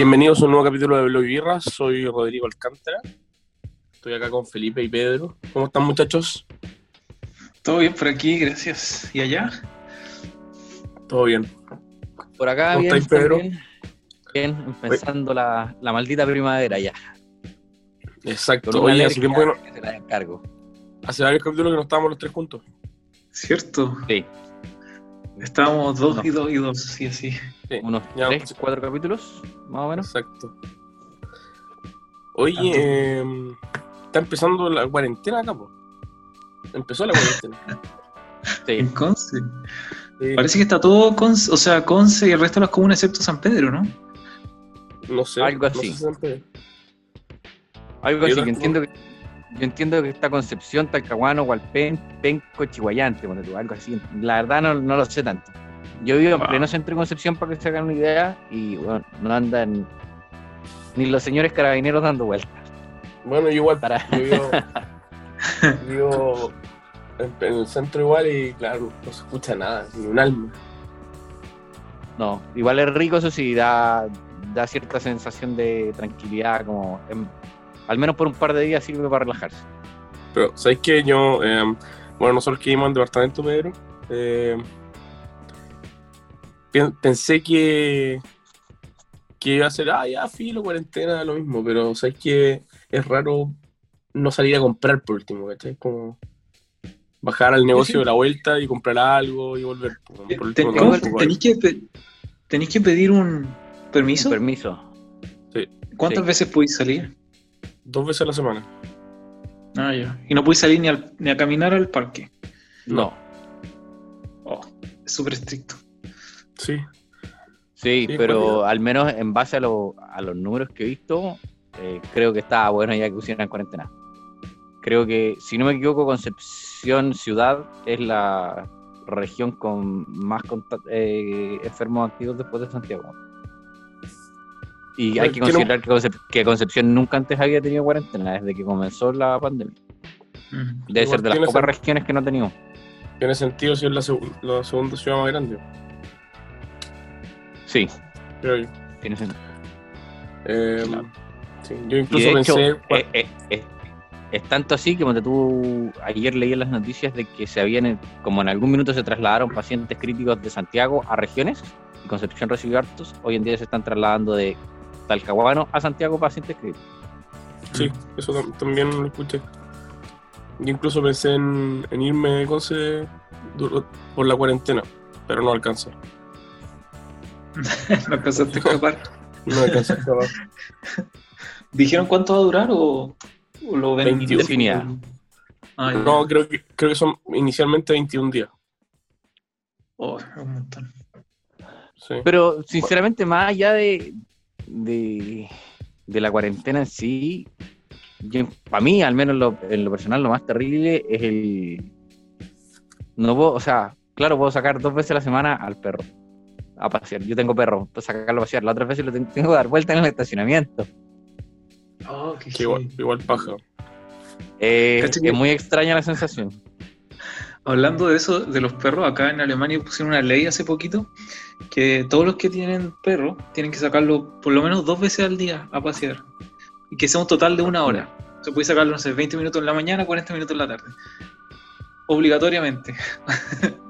Bienvenidos a un nuevo capítulo de Blog y Birra. Soy Rodrigo Alcántara. Estoy acá con Felipe y Pedro. ¿Cómo están, muchachos? Todo bien por aquí, gracias. ¿Y allá? Todo bien. Por acá, ¿Cómo bien, estáis, Pedro? Bien, empezando la, la maldita primavera ya. Exacto. Oye, hace tiempo que no- que se la encargo. hace varios capítulos que no estábamos los tres juntos. ¿Cierto? Sí, Estábamos dos No. y dos y dos, sí, así. Sí, unos ya, tres, pues, cuatro capítulos, más o menos. Exacto. Oye, eh, está empezando la cuarentena acá, po. Empezó la cuarentena. Sí, En Conce. Sí, Parece que está todo Conce, o sea, Conce y el resto de las comunas excepto San Pedro, ¿no? no sé. algo no sé así. algo Yo así. Yo no- entiendo que, yo entiendo que está Concepción, Talcahuano, Hualpén, Penco, Chihuayante, tú, algo así. La verdad no, no lo sé tanto. Yo vivo en pleno centro de Concepción para que se hagan una idea y bueno, no andan ni los señores carabineros dando vueltas. Bueno, yo igual. Para... Yo vivo, vivo en, en el centro igual y claro, no se escucha nada, ni un alma. No, igual es rico, eso sí, da, da cierta sensación de tranquilidad, como en- al menos por un par de días sirve para relajarse. Pero, ¿sabéis que yo, eh, bueno, nosotros que vivimos en departamento, Pedro, eh, pensé que, que iba a ser, ah, ya, filo, cuarentena, lo mismo, pero ¿sabéis que es raro no salir a comprar por último, ¿cachai? Como bajar al negocio sí. de la vuelta y comprar algo y volver. Último, Ten- Tenéis que, pe- que pedir un permiso. Un permiso. ¿Cuántas sí. veces podéis salir? dos veces a la semana. Ah, ya. Y no podéis salir ni, al- ni a caminar al parque. No. Oh, es súper estricto. Sí, Sí, Sí, pero al menos en base a, lo- a los números que he visto, eh, creo que estaba bueno ya que pusieran cuarentena. Creo que, si no me equivoco, Concepción Ciudad es la región con más eh, enfermos activos después de Santiago. Y hay Bueno, que considerar que, Concep- que Concepción nunca antes había tenido cuarentena, desde que comenzó la pandemia. Mm. Debe Igual ser de las pocas regiones que no teníamos. tiene sentido si es la, seg- la segunda ciudad más grande, Sí, creo yo. tiene sentido. Eh, Claro. sí, yo Y incluso hecho, pensé. eh, eh, eh, es tanto así que cuando tú ayer leí en las noticias de que se habían, como en algún minuto se trasladaron pacientes críticos de Santiago a regiones, y Concepción recibió hartos, hoy en día se están trasladando de Talcahuano a Santiago pacientes críticos. Sí, eso tam- también lo escuché. Yo incluso pensé en, en irme de Conce por la cuarentena, pero no alcanza. no alcanzaste a escapar. No alcanza a acabar. ¿Dijeron cuánto va a durar o, o lo ven 21. Indefinida. Ah, ya. No, creo que, creo que son inicialmente 21 días. Oh, es un montón. Sí. Pero sinceramente, más allá de, de, de la cuarentena en sí, para mí, al menos lo- en lo personal, lo más terrible es el... No puedo, o sea, claro, puedo sacar dos veces a la semana al perro a pasear. Yo tengo perro, puedo sacarlo a pasear. Las otras veces lo ten- tengo que dar vuelta en el estacionamiento. Oh, qué igual, igual paja. Eh, es muy extraña la sensación. Hablando de eso, de los perros, acá en Alemania pusieron una ley hace poquito que todos los que tienen perro tienen que sacarlo por lo menos dos veces al día a pasear. Y que sea un total de una hora. Se puede sacarlo, no sé, 20 minutos en la mañana, 40 minutos en la tarde. Obligatoriamente.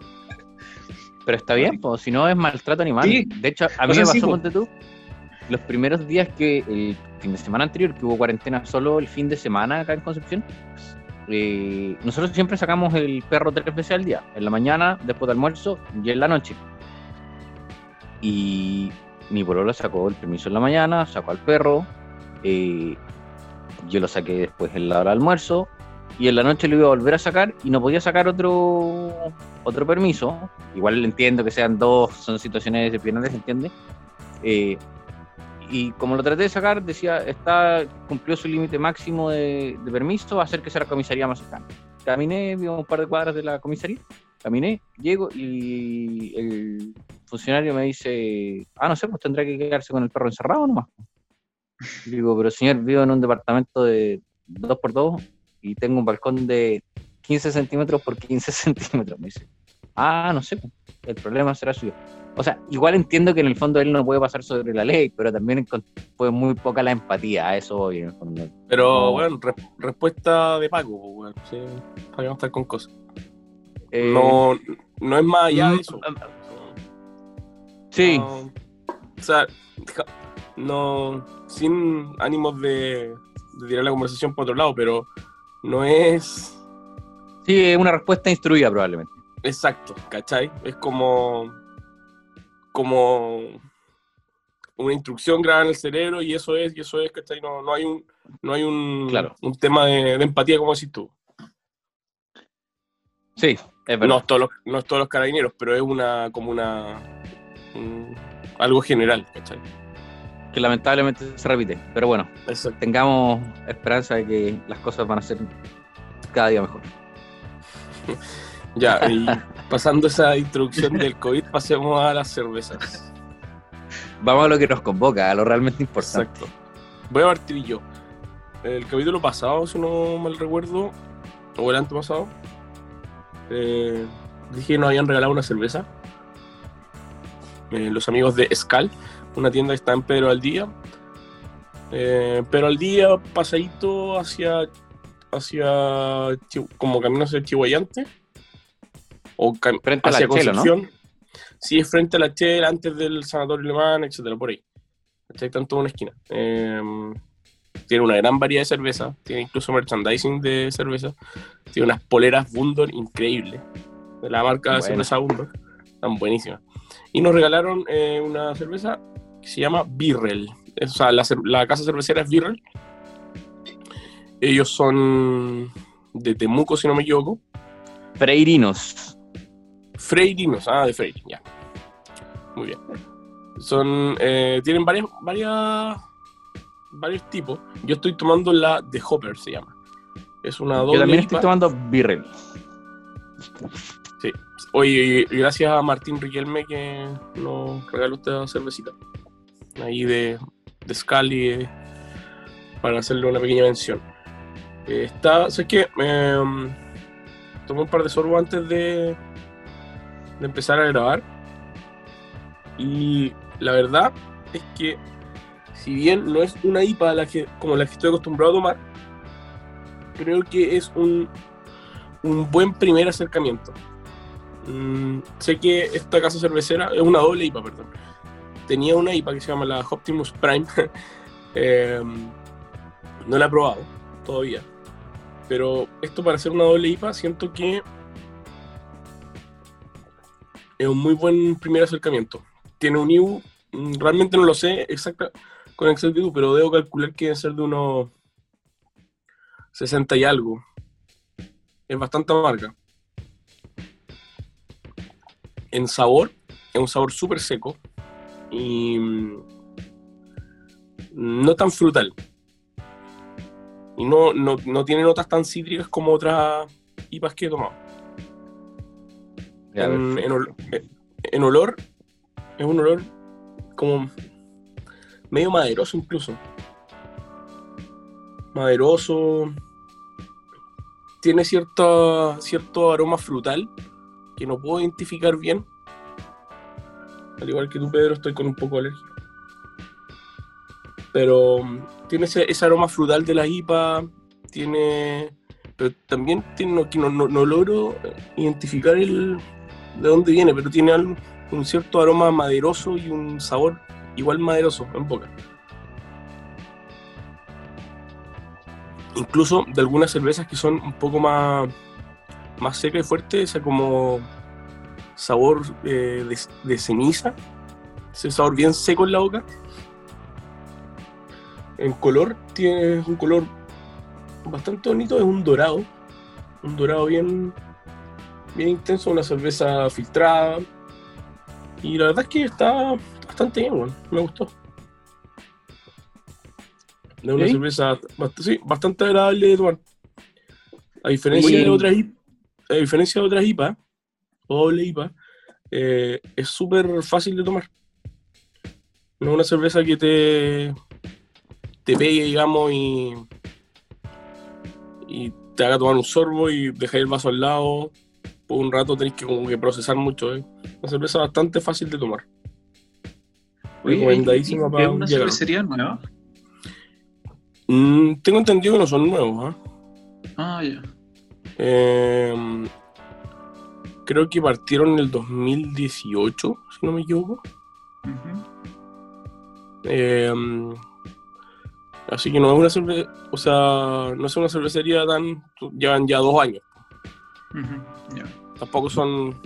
Pero está bien, pues, si no es maltrato animal. Sí. De hecho, a mí O sea, me pasó, sí, po. ponte tú, los primeros días que el fin de semana anterior, que hubo cuarentena solo el fin de semana acá en Concepción, eh, nosotros siempre sacamos el perro tres veces al día, en la mañana, después del almuerzo y en la noche. Y mi pololo sacó el permiso en la mañana, sacó al perro, eh, yo lo saqué después en la hora del almuerzo, y en la noche lo iba a volver a sacar y no podía sacar otro otro permiso. Igual entiendo que sean dos, son situaciones excepcionales, ¿entiende? Eh, y como lo traté de sacar, decía, está cumplió su límite máximo de, de permiso, acérquese a la comisaría más cercana. Caminé, vi un par de cuadras de la comisaría, caminé, llego y el funcionario me dice, ah, no sé, pues tendrá que quedarse con el perro encerrado nomás. Digo, pero señor, vivo en un departamento de 2x2 y tengo un balcón de 15 centímetros por 15 centímetros, me dice. Ah, no sé, el problema será suyo. O sea, igual entiendo que en el fondo él no puede pasar sobre la ley, pero también fue muy poca la empatía, a eso voy en el fondo. Pero, No. bueno, re- respuesta de Paco, weón. Sí, para no estar con cosas. Eh, No, no es más allá de mm, eso. Sí, No, o sea, no, sin ánimos de, de tirar la conversación por otro lado, pero no es sí, es una respuesta instruida probablemente. exacto, ¿cachai? Es como, como una instrucción grabada en el cerebro y eso es, y eso es, ¿cachai? No, no hay un, no hay un, Claro. un tema de, de empatía como decís tú. Sí, es verdad. No es todos los, no es todos los carabineros, pero es una, como una, un- algo general, ¿cachai? Que lamentablemente se repite. Pero bueno, Exacto. tengamos esperanza de que las cosas van a ser cada día mejor. Ya, y pasando esa introducción del COVID, pasemos a las cervezas. Vamos a lo que nos convoca, a lo realmente importante. Exacto. Voy a partir yo. El capítulo pasado, si no mal recuerdo, o el antepasado, eh, dije que nos habían regalado una cerveza. Eh, los amigos de Escal, una tienda que está en Pedro al Día. Eh, Pedro al Día, pasadito hacia, hacia como camino hacia Chihuayante. O Frente a la hacia Chelo, ¿no? Concepción. Sí, es frente a la Chela, antes del Sanatorio Alemán, etcétera, por ahí. Está en toda una esquina. Eh, tiene una gran variedad de cerveza, tiene incluso merchandising de cerveza, tiene unas poleras Bundor increíbles, de la marca Buena. cerveza Bundor, están buenísimas. Y nos regalaron eh, una cerveza que se llama Birrell, o sea, la, casa cervecera es Birrell. Ellos son de Temuco, si no me equivoco. Freirinos. Freirinos, ah, de Freire, ya. Muy bien. Son, eh, tienen varias, varias, varios tipos. Yo estoy tomando la de Hopper, se llama. Es una doble. Yo también IPA. estoy tomando Birrell. Sí. Oye, gracias a Martín Riquelme que nos regaló esta cervecita. Ahí de, de Scali eh, para hacerle una pequeña mención. Eh, está, ¿sabes qué? Em, tomé un par de sorbos antes de, de empezar a grabar. Y la verdad es que, si bien no es una IPA que, como la que estoy acostumbrado a tomar, creo que es un, un buen primer acercamiento. Mm, sé que esta casa cervecera es una doble IPA, perdón. Tenía una IPA que se llama la Optimus Prime. Em, no la he probado todavía. Pero esto para hacer una doble IPA siento que es un muy buen primer acercamiento. Tiene un IBU, mm, realmente no lo sé exacta con exactitud, pero debo calcular que debe ser de unos 60 y algo. Es bastante amarga. En sabor, es un sabor súper seco y mm, no tan frutal. Y no, no, no tiene notas tan cítricas como otras IPAs que he tomado. Ya, En, perfecto. en ol- en olor, es un olor como medio maderoso incluso. Maderoso. Tiene cierto, cierto aroma frutal que no puedo identificar bien. Al igual que tú, Pedro, estoy con un poco de alergia. Pero mm, tiene ese, aroma frutal de la IPA. Tiene. Pero también no, logro identificar el, de dónde viene, pero tiene un cierto aroma maderoso y un sabor igual maderoso en boca. Incluso de algunas cervezas que son un poco más, más secas y fuertes, esa como sabor eh, de, de ceniza, ese sabor bien seco en la boca. En color, tiene un color bastante bonito, es un dorado, un dorado bien, bien intenso, una cerveza filtrada. Y la verdad es que está bastante bien, me gustó. Es una ¿Sí? cerveza bast- sí, bastante agradable de tomar. A diferencia de otras a diferencia de otras IPA, doble IPA, eh, es súper fácil de tomar. No es una cerveza que te, te pegue, digamos, y, y te haga tomar un sorbo y dejar el vaso al lado por un rato tenés que como que procesar mucho. ¿eh? Una cerveza bastante fácil de tomar. Oye, Recomendadísima ¿y- y para ¿Es un una cervecería nueva? Mm, tengo entendido que no son nuevos. ¿ah? Ah, ya. Eh, creo que partieron en el 2018, si no me equivoco. Eh, así que no es una cervecería, o sea, no es una cervecería tan. Llevan ya dos años. Tampoco son.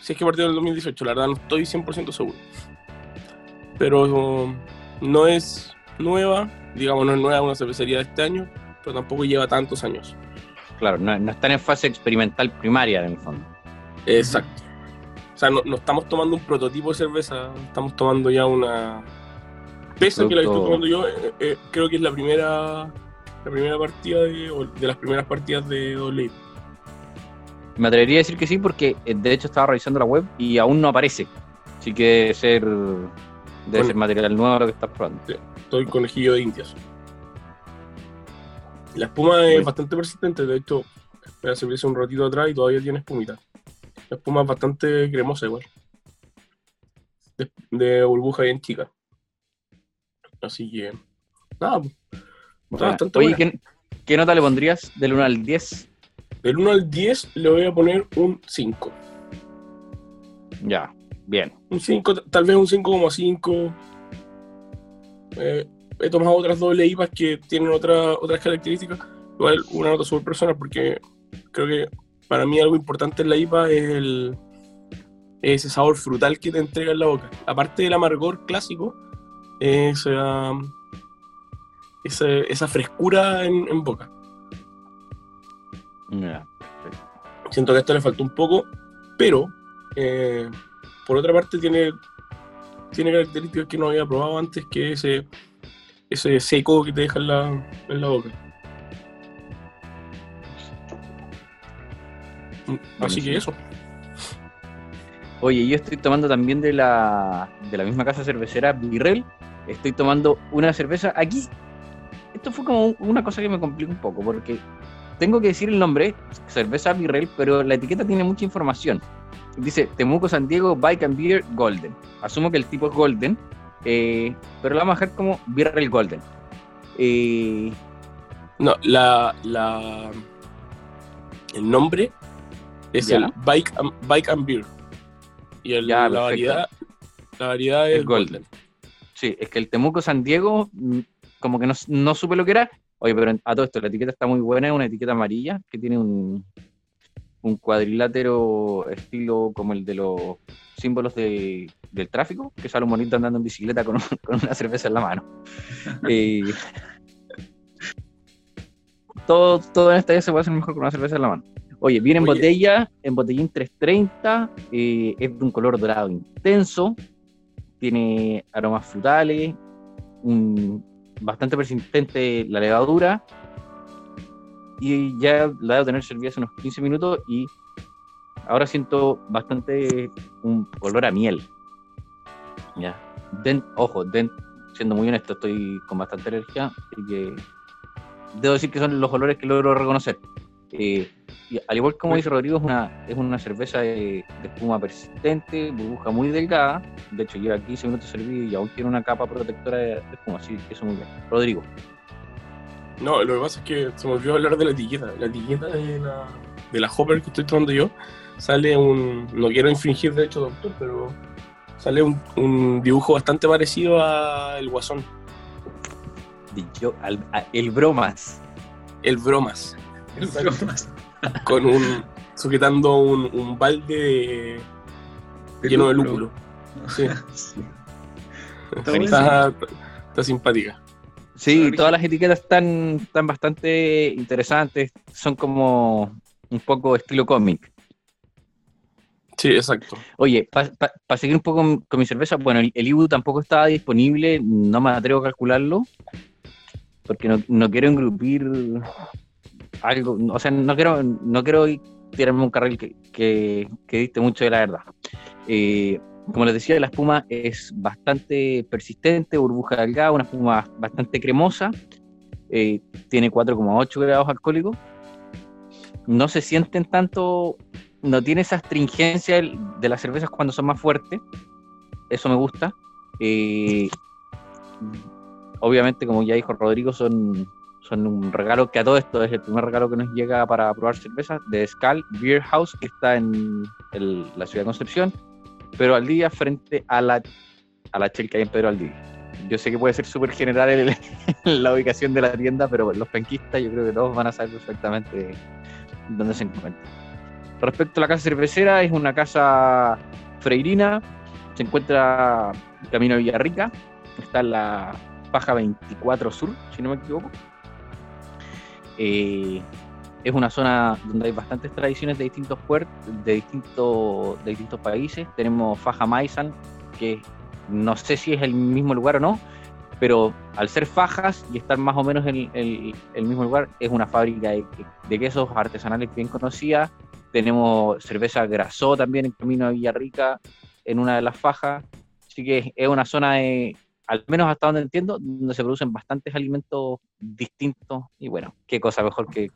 Si es que partieron en el 2018, la verdad no estoy 100% seguro. Pero no es nueva, digamos, no es nueva una cervecería de este año, pero tampoco lleva tantos años. Claro, no, no están en fase experimental primaria en el fondo. Exacto. O sea, no, no estamos tomando un prototipo de cerveza, estamos tomando ya una. Pese a que la estoy tomando yo, eh, eh, creo que es la primera la primera partida de, o de las primeras partidas de doble. Me atrevería a decir que sí, porque eh, de hecho estaba revisando la web y aún no aparece. Así que debe ser, debe Bueno. ser material nuevo lo que estás probando. Estoy conejillo de indias. La espuma es bastante persistente, de hecho, la servirse un ratito atrás y todavía tiene espumita. La espuma es bastante cremosa igual. De, de burbuja bien chica. Así que, nada, pues, está bastante Oye, buena. ¿qué, qué nota le pondrías del 1 al 10? Del 1 al 10 le voy a poner un 5. Ya, bien. Un 5, tal vez un 5,5. Eh, he tomado otras doble IPAs que tienen otra, otras características. Igual una nota súper personal porque creo que para mí algo importante en la IPA es el, ese sabor frutal que te entrega en la boca. Aparte del amargor clásico, esa, esa, esa frescura en, en boca. Ya. Siento que a esto le faltó un poco, pero eh, por otra parte tiene, tiene características que no había probado antes, que ese, ese seco que te deja en la, en la boca. Así que eso. Oye, yo estoy tomando también de la, de la misma casa cervecera Virrell. Estoy tomando una cerveza aquí. Esto fue como una cosa que me complica un poco porque tengo que decir el nombre, cerveza Virrell, pero la etiqueta tiene mucha información. Dice Temuco San Diego Bike and Beer Golden. Asumo que el tipo es Golden, eh, pero la vamos a dejar como Virrell Golden. Eh, No, la, la, el nombre es Ya. el Bike and, Bike and Beer. Y el- Ya, la, variedad, la variedad es El Golden. Golden. Sí, es que el Temuco San Diego, mm, como que no, no supe lo que era. Oye, pero a todo esto, la etiqueta está muy buena, es una etiqueta amarilla que tiene un, un cuadrilátero estilo como el de los símbolos de- del tráfico, que sale un bonito andando en bicicleta con, un- con una cerveza en la mano. Eh, todo, todo en esta se puede hacer mejor con una cerveza en la mano. Oye, viene en Oye. botella, en botellín 330, eh, es de un color dorado intenso, tiene aromas frutales, un- bastante persistente la levadura, y ya la debo tener servida hace unos 15 minutos y ahora siento bastante un olor a miel. Ya. Den- ojo, den- siendo muy honesto, estoy con bastante alergia, así que debo decir que son los olores que logro reconocer. Eh, y al igual como dice Rodrigo, es una, es una cerveza de, de espuma persistente, burbuja muy delgada. De hecho, lleva 15 minutos servido y aún tiene una capa protectora de, de espuma, así que eso muy bien. Rodrigo, No, lo que pasa es que se me olvidó hablar de la etiqueta. La etiqueta de la, de la Hopper que estoy tomando yo sale un. No quiero infringir de hecho, doctor, pero sale un, un dibujo bastante parecido a El Guasón, yo, al- a- el bromas. el Bromas, El bromas. con un. sujetando un, un balde De lleno de lúpulo. lúpulo. Sí, Está está, está simpática. Sí, todas las etiquetas están, están bastante interesantes, son como un poco estilo cómic. Sí, exacto. Oye, para seguir un poco con, mi cerveza, bueno, el, el IBU tampoco estaba disponible, no me atrevo a calcularlo, porque no, no quiero engrupir algo, o sea, no quiero, no quiero tirarme un carril que, que, que diste mucho de la verdad. Eh, como les decía, la espuma es bastante persistente, burbuja delgada, una espuma bastante cremosa, eh, tiene 4,8 grados alcohólicos no se sienten tanto, no tiene esa astringencia de las cervezas cuando son más fuertes. Eso me gusta. Eh, obviamente, como ya dijo Rodrigo, son, son un regalo que a todo esto es el primer regalo que nos llega para probar cervezas de Skal Beer House, que está en el- la ciudad de Concepción, pero al día frente a la, a la que en Pedro Aldivia. Yo sé que puede ser súper general la ubicación de la tienda, pero los penquistas yo creo que todos van a saber perfectamente dónde se encuentra. Respecto a la casa cervecera, es una casa freirina, se encuentra camino a Villarrica, está en la Paja 24 Sur, si no me equivoco. Eh, es una zona donde hay bastantes tradiciones de distintos puertos, de distintos, de distintos países. Tenemos Faja Maisan, que no sé si es el mismo lugar o no, pero al ser fajas y estar más o menos en el, mismo lugar, es una fábrica de, de quesos artesanales bien conocida. Tenemos cerveza Grasó también en camino a Villarrica, en una de las fajas. Así que es una zona, de, al menos hasta donde entiendo, donde se producen bastantes alimentos distintos. Y bueno, qué cosa mejor que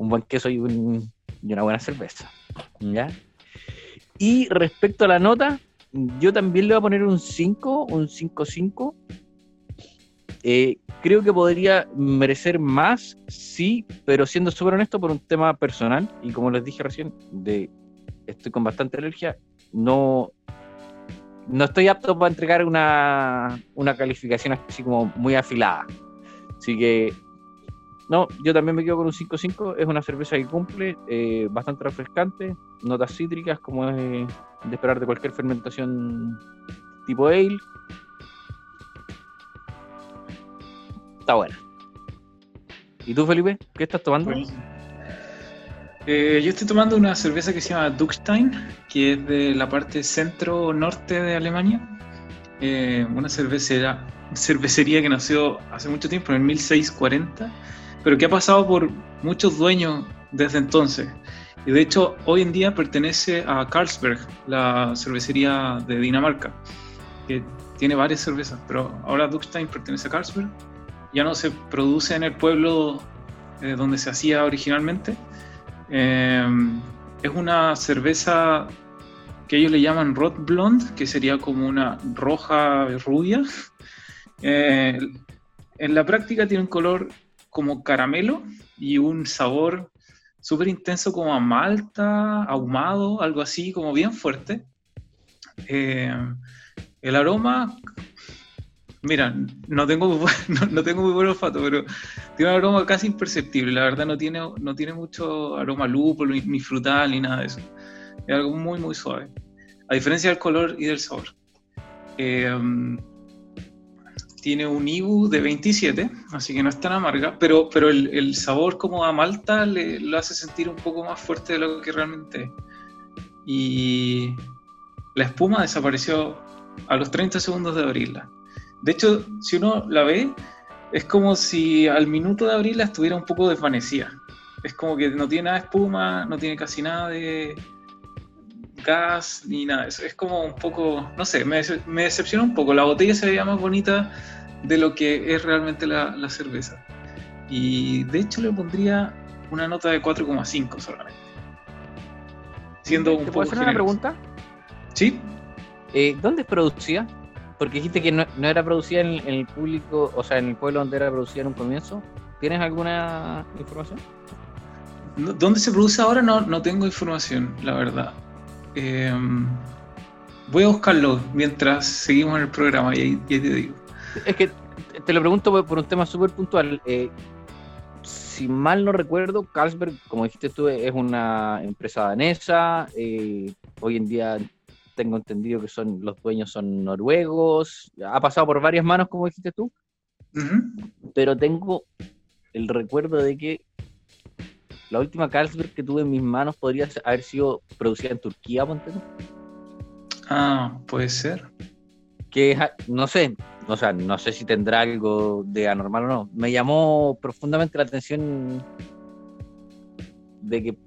un buen queso y, un, una buena cerveza. ¿ya? Y respecto a la nota, yo también le voy a poner un 5, un 5-5. Eh, creo que podría merecer más, sí, pero siendo súper honesto por un tema personal, y como les dije recién, de estoy con bastante alergia, no, no estoy apto para entregar una, una calificación así como muy afilada. Así que, no, yo también me quedo con un 5-5. Es una cerveza que cumple, eh, bastante refrescante, notas cítricas, como es de esperar de cualquier fermentación tipo ale. Está buena. ¿Y tú, Felipe? ¿Qué estás tomando? Eh, yo estoy tomando una cerveza que se llama Duckstein, que es de la parte centro-norte de Alemania. Eh, una cervecera, cervecería que nació hace mucho tiempo, en el 1640, pero que ha pasado por muchos dueños desde entonces. Y de hecho, hoy en día pertenece a Carlsberg, la cervecería de Dinamarca, que tiene varias cervezas, pero ahora Duckstein pertenece a Carlsberg. Ya no se produce en el pueblo eh, donde se hacía originalmente. Eh, es una cerveza que ellos le llaman Rot Blonde, que sería como una roja rubia. Eh, en la práctica tiene un color como caramelo y un sabor súper intenso como a malta, ahumado, algo así, como bien fuerte. Eh, el aroma, mira, no tengo, no, no, tengo muy buen olfato, pero tiene un aroma casi imperceptible. La verdad no tiene, no tiene mucho aroma lúpulo, ni, ni frutal, ni nada de eso. Es algo muy, muy suave. A diferencia del color y del sabor. Eh, tiene un IBU de 27, así que no es tan amarga, pero, pero el, el sabor como a malta le, lo hace sentir un poco más fuerte de lo que realmente es. Y la espuma desapareció a los 30 segundos de abrirla. De hecho, si uno la ve, es como si al minuto de abrirla estuviera un poco desvanecida. Es como que no tiene nada de espuma, no tiene casi nada de gas ni nada. Es, es como un poco, no sé, me, me, decepciona un poco. La botella se veía más bonita de lo que es realmente la, la cerveza. Y de hecho le pondría una nota de 4,5 solamente. Siendo un ¿Te poco puedo hacer una pregunta? Sí. Eh, ¿Dónde es producida? Porque dijiste que no, no era producida en, en, el público, o sea, en el pueblo donde era producida en un comienzo. ¿Tienes alguna información? ¿Dónde se produce ahora? No, no tengo información, la verdad. Eh, voy a buscarlo mientras seguimos en el programa y ahí, y ahí te digo. Es que te lo pregunto por, un tema súper puntual. Eh, si mal no recuerdo, Carlsberg, como dijiste tú, es una empresa danesa. Eh, hoy en día tengo entendido que son los dueños son noruegos. Ha pasado por varias manos, como dijiste tú. Uh -huh. Pero tengo el recuerdo de que la última Carlsberg que tuve en mis manos podría haber sido producida en Turquía, ponte. Ah, puede ser. Que no sé, o sea, no sé si tendrá algo de anormal o no. Me llamó profundamente la atención de que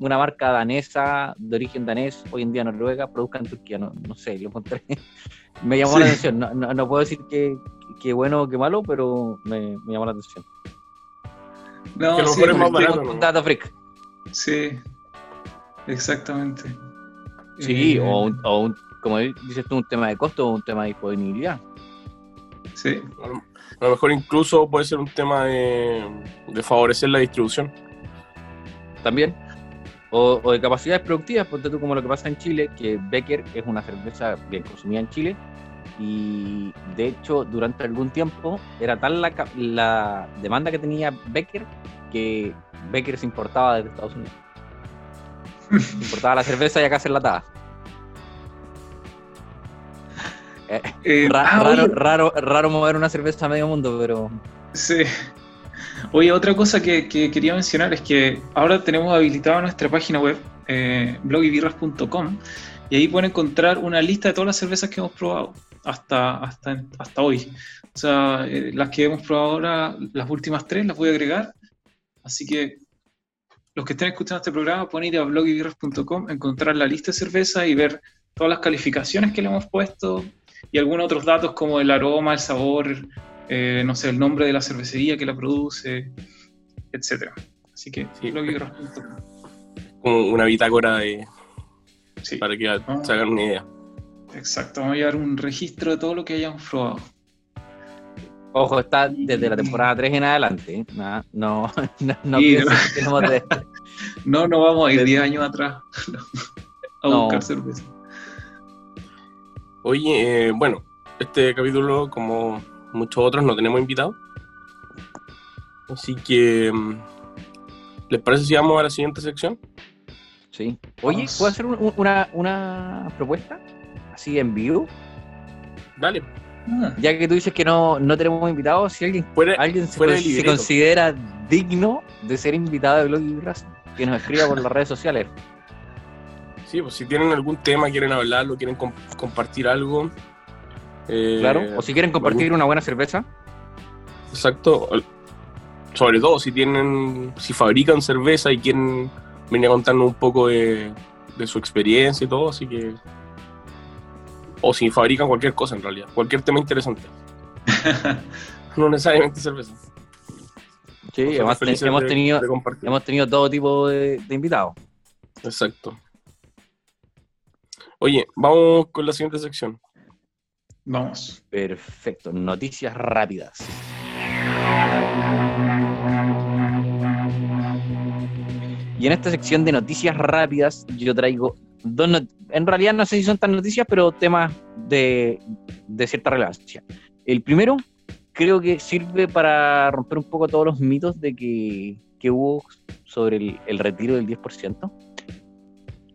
una marca danesa, de origen danés, hoy en día noruega, produzca en Turquía. No, no sé, lo encontré. me llamó sí. la atención. No, no, no, puedo decir que, que bueno o que malo, pero me, me llamó la atención. No, que sí, lo mejor es más barato. Un dato freak. Sí, exactamente. Sí, Eh, o, un- o un- como dices tú, un tema de costo o un tema de disponibilidad. Sí, A lo, a lo mejor incluso puede ser un tema de, de favorecer la distribución. también. O, o de capacidades productivas, ponte tú como lo que pasa en Chile, que Becker es una cerveza bien consumida en Chile y de hecho durante algún tiempo era tal la, demanda que tenía Becker que Becker se importaba desde Estados Unidos. Se importaba la cerveza y acá se enlataba. Eh, Ra- ah, raro, oye, raro, raro mover una cerveza a medio mundo, pero Sí. Oye, otra cosa que, que quería mencionar es que ahora tenemos habilitada nuestra página web, eh, blogybirras.com, y ahí pueden encontrar una lista de todas las cervezas que hemos probado hasta, hasta, hasta hoy. O sea, eh, las que hemos probado ahora, las últimas tres, las voy a agregar. Así que los que estén escuchando este programa pueden ir a blogybirras.com, encontrar la lista de cervezas y ver todas las calificaciones que le hemos puesto y algunos otros datos como el aroma, el sabor, eh, no sé, el nombre de la cervecería que la produce, etcétera. Así que Sí. una bitácora de, Sí, para que Ah. se hagan una idea. Exacto. Vamos a llevar un registro de todo lo que hayamos probado. ojo, está desde la temporada 3 en adelante. ¿eh? No, no, no, no Sí, piensen que tenemos de- No, no vamos a ir 10 años atrás a No. buscar cerveza. Oye, eh, bueno, este capítulo, como muchos otros, no tenemos invitados. Así que, mm, ¿les parece si vamos a la siguiente sección? Sí. Oye. ¿puedo hacer un- un- una, una propuesta? Así en vivo. Dale. Ah, Ya que tú dices que no, no tenemos invitados, si alguien, Fuera, alguien se, con- se considera digno de ser invitado de Blog y Birras, que nos escriba por las redes sociales. Sí, pues si tienen algún tema, quieren hablarlo, quieren com- compartir algo. eh, Claro. O si quieren compartir una buena cerveza. Exacto. Sobre todo si tienen, si fabrican cerveza y quieren venir a contarnos un poco de, de su experiencia y todo, así que. O si fabrican cualquier cosa en realidad, cualquier tema interesante. no necesariamente cerveza. Sí, hemos, te- felices hemos de- tenido, de hemos tenido todo tipo de, de invitados. Exacto. Oye, vamos con la siguiente sección. Vamos. Perfecto. Noticias rápidas. Y en esta sección de noticias rápidas yo traigo en realidad no sé si son tan noticias, pero temas de, cierta relevancia. El primero creo que sirve para romper un poco todos los mitos de que, que hubo sobre el, retiro del 10%.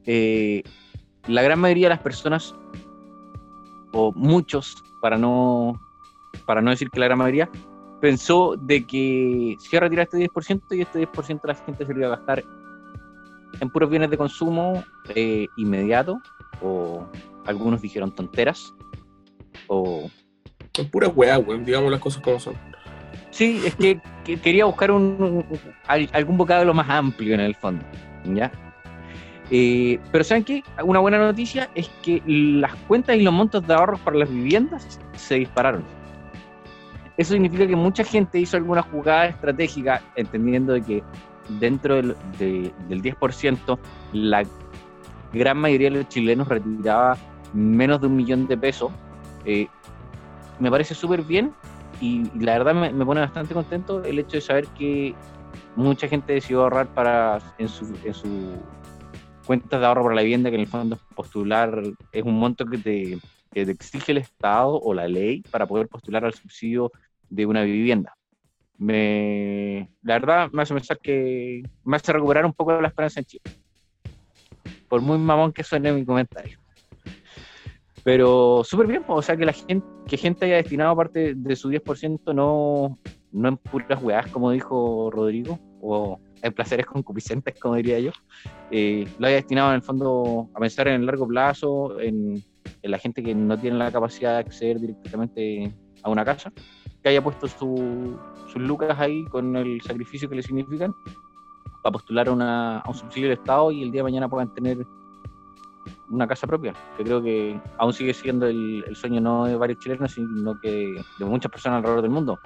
Eh, la gran mayoría de las personas, o muchos, para no, para no decir que la gran mayoría, pensó de que se iba a retirar este 10% y este 10% la gente se lo iba a gastar en puros bienes de consumo eh, inmediato, o algunos dijeron tonteras, o Es pura weá, weón, digamos las cosas como son. Sí, es que, que quería buscar un, un- al- algún vocablo más amplio en el fondo, ¿ya? Eh, pero ¿saben qué? Una buena noticia es que las cuentas y los montos de ahorros para las viviendas se dispararon. Eso significa que mucha gente hizo alguna jugada estratégica entendiendo de que dentro del, de- del 10% la gran mayoría de los chilenos retiraba menos de un millón de pesos. Eh, me parece súper bien y, la verdad me, me pone bastante contento el hecho de saber que mucha gente decidió ahorrar para en su, en su cuenta de ahorro para la vivienda, que en el fondo postular es un monto que te, que te exige el Estado o la ley para poder postular al subsidio de una vivienda. Me, la verdad me hace pensar que me hace recuperar un poco la esperanza en Chile. Por muy mamón que suene mi comentario. Pero súper bien, o sea, que la gente, que gente haya destinado parte de su 10% no, no en puras weás, como dijo Rodrigo, o en placeres concupiscentes, como diría yo, eh, lo haya destinado en el fondo a pensar en el largo plazo, en, en la gente que no tiene la capacidad de acceder directamente a una casa, que haya puesto su- sus lucas ahí con el sacrificio que le significan para postular a, un subsidio del Estado y el día de mañana puedan tener una casa propia, que creo que aún sigue siendo el, el sueño no de varios chilenos, sino que de muchas personas alrededor del mundo.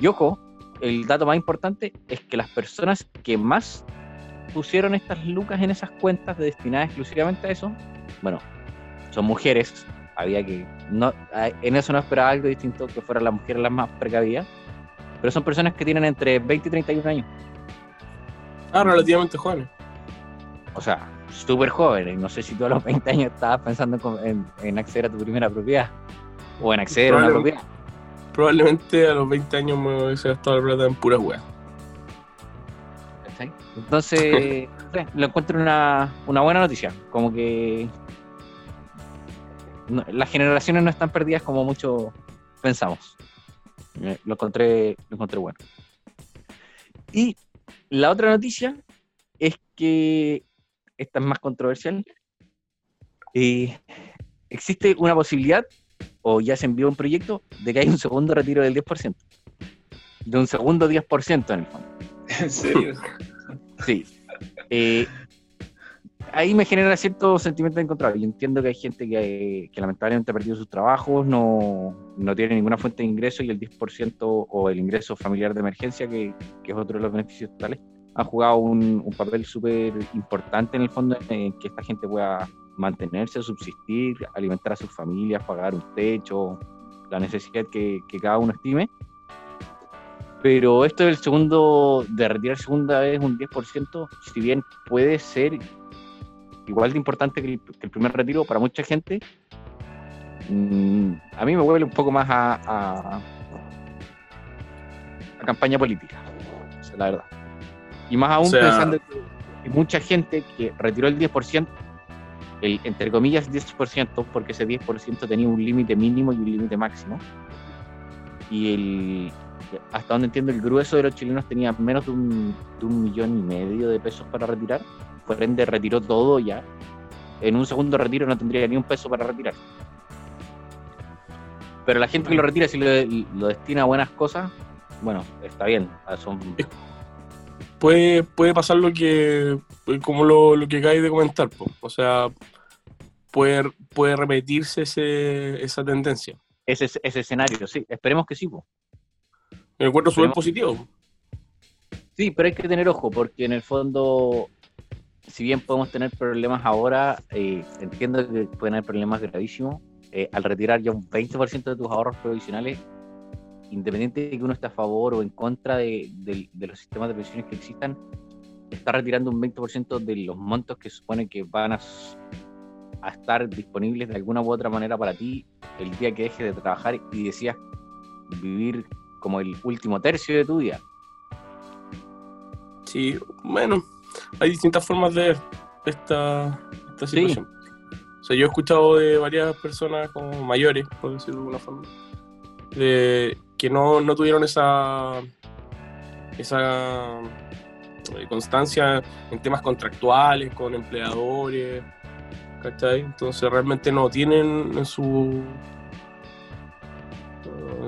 Y ojo, el dato más importante es que las personas que más pusieron estas lucas en esas cuentas destinadas exclusivamente a eso, bueno, son mujeres, había que, no, en eso no esperaba algo distinto que fueran las mujeres las más precavidas, pero son personas que tienen entre 20 y 31 años. Ah, relativamente jóvenes. O sea, súper jóvenes. No sé si tú a los 20 años estabas pensando en, en acceder a tu primera propiedad o en acceder a una propiedad. Probablemente a los 20 años me hubiese gastado la plata en pura weas. Entonces, lo encuentro una, una buena noticia. Como que las generaciones no están perdidas como mucho pensamos. Eh, lo, encontré, lo encontré bueno. Y la otra noticia es que esta es más controversial. Eh, existe una posibilidad, o ya se envió un proyecto, de que haya un segundo retiro del 10%. De un segundo 10% en el fondo. ¿En serio? Sí. Eh, ahí me genera cierto sentimiento de encontrado. Yo entiendo que hay gente que, lamentablemente ha perdido sus trabajos, no, no, tiene ninguna fuente de ingreso y el 10% o el ingreso familiar de emergencia, que, es otro de los beneficios totales, ha jugado un, papel súper importante en el fondo en que esta gente pueda mantenerse, subsistir, alimentar a sus familias, pagar un techo, la necesidad que, que cada uno estime. Pero esto del segundo, de retirar segunda vez un 10%, si bien puede ser igual de importante que el, primer retiro para mucha gente, mm, a mí me huele un poco más a, a, campaña política, la verdad. Y más aún pensando que mucha gente que retiró el 10%, el, entre comillas 10%, porque ese 10% tenía un límite mínimo y un límite máximo. Y el, hasta donde entiendo, el grueso de los chilenos tenía menos de un, millón y medio de pesos para retirar. Por ende, retiró todo ya. En un segundo retiro no tendría ni un peso para retirar. Pero la gente que lo retira, si lo, destina a buenas cosas, bueno, está bien. Ah, son... Puede, puede pasar lo que, como lo, lo que acabáis de comentar, o sea, puede, puede repetirse ese, esa tendencia. Ese, ese escenario, sí, esperemos que sí. Po. Me encuentro súper positivo. Sí, pero hay que tener ojo, porque en el fondo, si bien podemos tener problemas ahora, eh, entiendo que pueden haber problemas gravísimos. Eh, al retirar ya un 20% de tus ahorros provisionales, independiente de que uno esté a favor o en contra de, los sistemas de pensiones que existan, está retirando un 20% de los montos que supone que van a, estar disponibles de alguna u otra manera para ti el día que dejes de trabajar y decías vivir como el último tercio de tu vida. Sí, bueno, hay distintas formas de ver esta, esta situación. O sea, yo he escuchado de varias personas como mayores, por decirlo de alguna forma, de que no, no tuvieron esa, esa eh, constancia en temas contractuales con empleadores, ¿cachai? Entonces realmente no tienen en su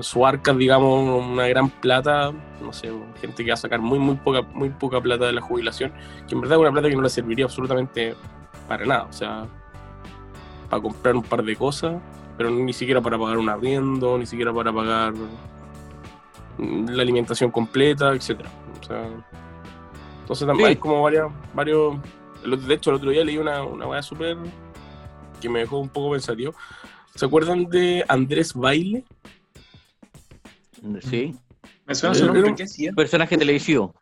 su arca, digamos, una gran plata, no sé, gente que va a sacar muy, muy poca, muy poca plata de la jubilación, que en verdad es una plata que no le serviría absolutamente para nada, o sea, para comprar un par de cosas, pero ni siquiera para pagar un arriendo, ni siquiera para pagar la alimentación completa, etcétera. O sea, entonces también hay como varios, varios, de hecho el otro día leí una, una weá súper que me dejó un poco pensativo. ¿Se acuerdan de Andrés Baile? Sí. Me suena su nombre, ¿qué hacía? Personaje televisivo.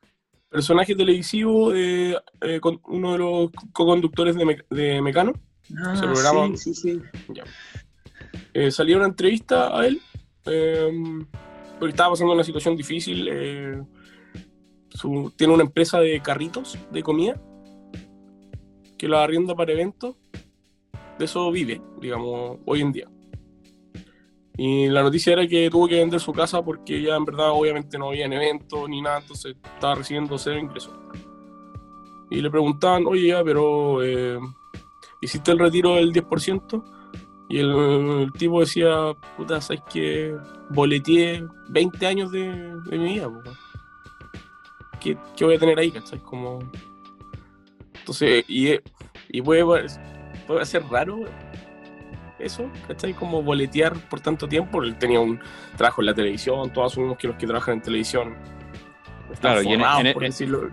Personaje televisivo, eh, eh, con uno de los co-conductores de, Mecano. Ah, sí, sí, sí. Ya. Eh, salió una entrevista a él, porque estaba pasando una situación difícil. tiene una empresa de carritos de comida que la arrienda para eventos. De eso vive, digamos, hoy en día. Y la noticia era que tuvo que vender su casa porque ya en verdad obviamente no había eventos ni nada, entonces estaba recibiendo cero ingresos. Y le preguntaban, oye ya, pero eh, ¿hiciste el retiro del 10%? Y el, tipo decía, puta, ¿sabes que boleteé 20 años de, mi vida? ¿Qué, ¿Qué, voy a tener ahí? ¿Cachai? Como... Entonces, y, y puede, puede ser raro eso, ¿cachai? Como boletear por tanto tiempo. Él tenía un trabajo en la televisión, todos asumimos que los que trabajan en televisión claro, y en, por decirlo.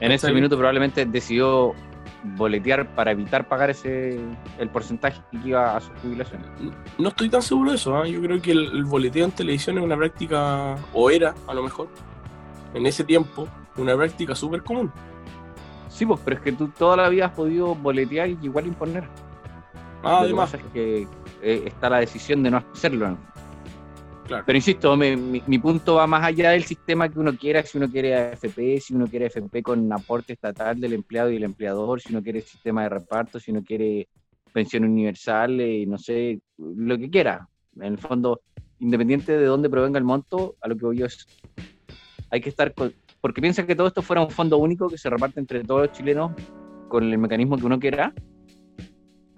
En ese minuto probablemente decidió boletear para evitar pagar ese el porcentaje que iba a su jubilación. No estoy tan seguro de eso. ¿ah? Yo creo que el, el boleteo en televisión es una práctica, o era a lo mejor, en ese tiempo, una práctica súper común. Sí, pues, pero es que tú toda la vida has podido boletear y igual imponer. Ah, Lo que pasa es que eh, está la decisión de no hacerlo. ¿no? claro. Pero insisto, mi, mi- mi punto va más allá del sistema que uno quiera, si uno quiere AFP, si uno quiere AFP con aporte estatal del empleado y el empleador, si uno quiere sistema de reparto, si uno quiere pensión universal, eh, no sé, lo que quiera. En el fondo, independiente de dónde provenga el monto, a lo que voy yo es, hay que estar, con- porque piensa que todo esto fuera un fondo único que se reparte entre todos los chilenos con el mecanismo que uno quiera,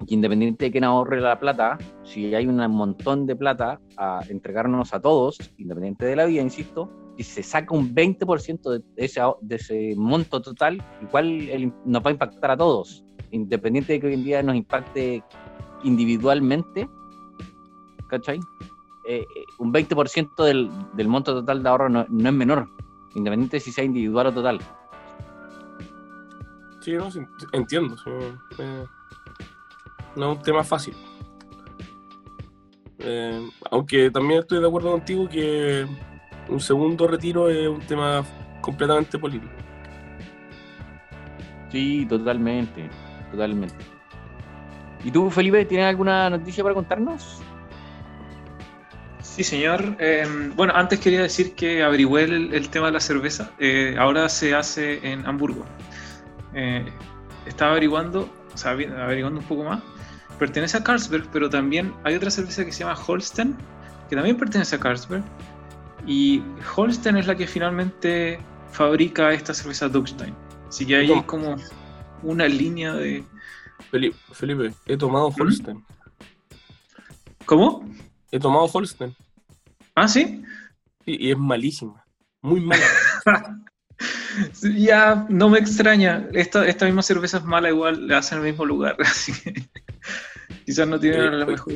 que independiente de quién ahorre la plata, si hay un montón de plata a entregarnos a todos, independiente de la vida, insisto, si se saca un 20% de ese, de ese monto total, igual nos va a impactar a todos, independiente de que hoy en día nos impacte individualmente, ¿cachai? Eh, eh, un 20% del, del monto total de ahorro no, no es menor, independiente de si sea individual o total. Sí, no, entiendo. sí, eh, no es un tema fácil. Eh, aunque también estoy de acuerdo contigo que un segundo retiro es un tema completamente político. Sí, totalmente, totalmente. ¿Y tú, Felipe, tienes alguna noticia para contarnos? Sí, señor. Eh, bueno, antes quería decir que averigüé el, el tema de la cerveza. Eh, ahora se hace en Hamburgo. Eh, estaba averiguando, o sea, averiguando un poco más. Pertenece a Carlsberg, pero también hay otra cerveza que se llama Holsten, que también pertenece a Carlsberg. Y Holsten es la que finalmente fabrica esta cerveza Dugstein. Así que hay ¿Cómo? como una línea de... Felipe, Felipe, he tomado ¿Mm? Holsten. ¿Cómo? He tomado Holsten. Ah, sí. Sí, y es malísima. Muy mala. Ya, no me extraña. Esta, esta misma cerveza es mala, igual la hacen en el mismo lugar. Así que quizás no tienen Eh, la mejor.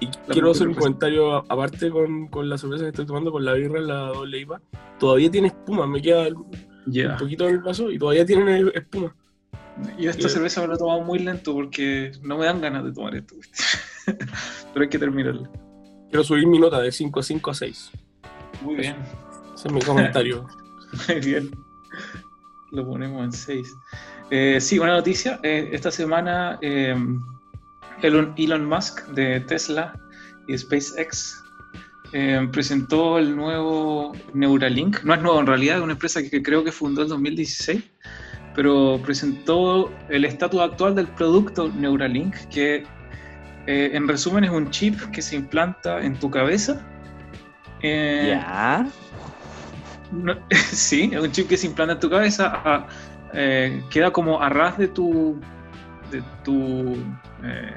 Y La quiero mejor hacer un comentario aparte con, con la cerveza que estoy tomando, con la birra, la doble IPA. Todavía tiene espuma, me queda un poquito en el vaso y todavía tiene espuma. Yo esta Eh. cerveza me la he tomado muy lento porque no me dan ganas de tomar esto. Pero hay que terminarla. Quiero subir mi nota de 5 a 5 a 6. Muy bien. Ese es mi comentario. Muy bien. Lo ponemos en 6. sí, una noticia. Eh, esta semana eh, Elon, Elon Musk de Tesla y SpaceX eh, presentó el nuevo Neuralink. No es nuevo en realidad, es una empresa que creo que fundó en 2016, pero presentó el estatus actual del producto Neuralink, que eh, en resumen es un chip que se implanta en tu cabeza. Eh, Ya. No- sí, es un chip que se implanta en tu cabeza, a- eh, queda como a ras de tu. de tu. eh,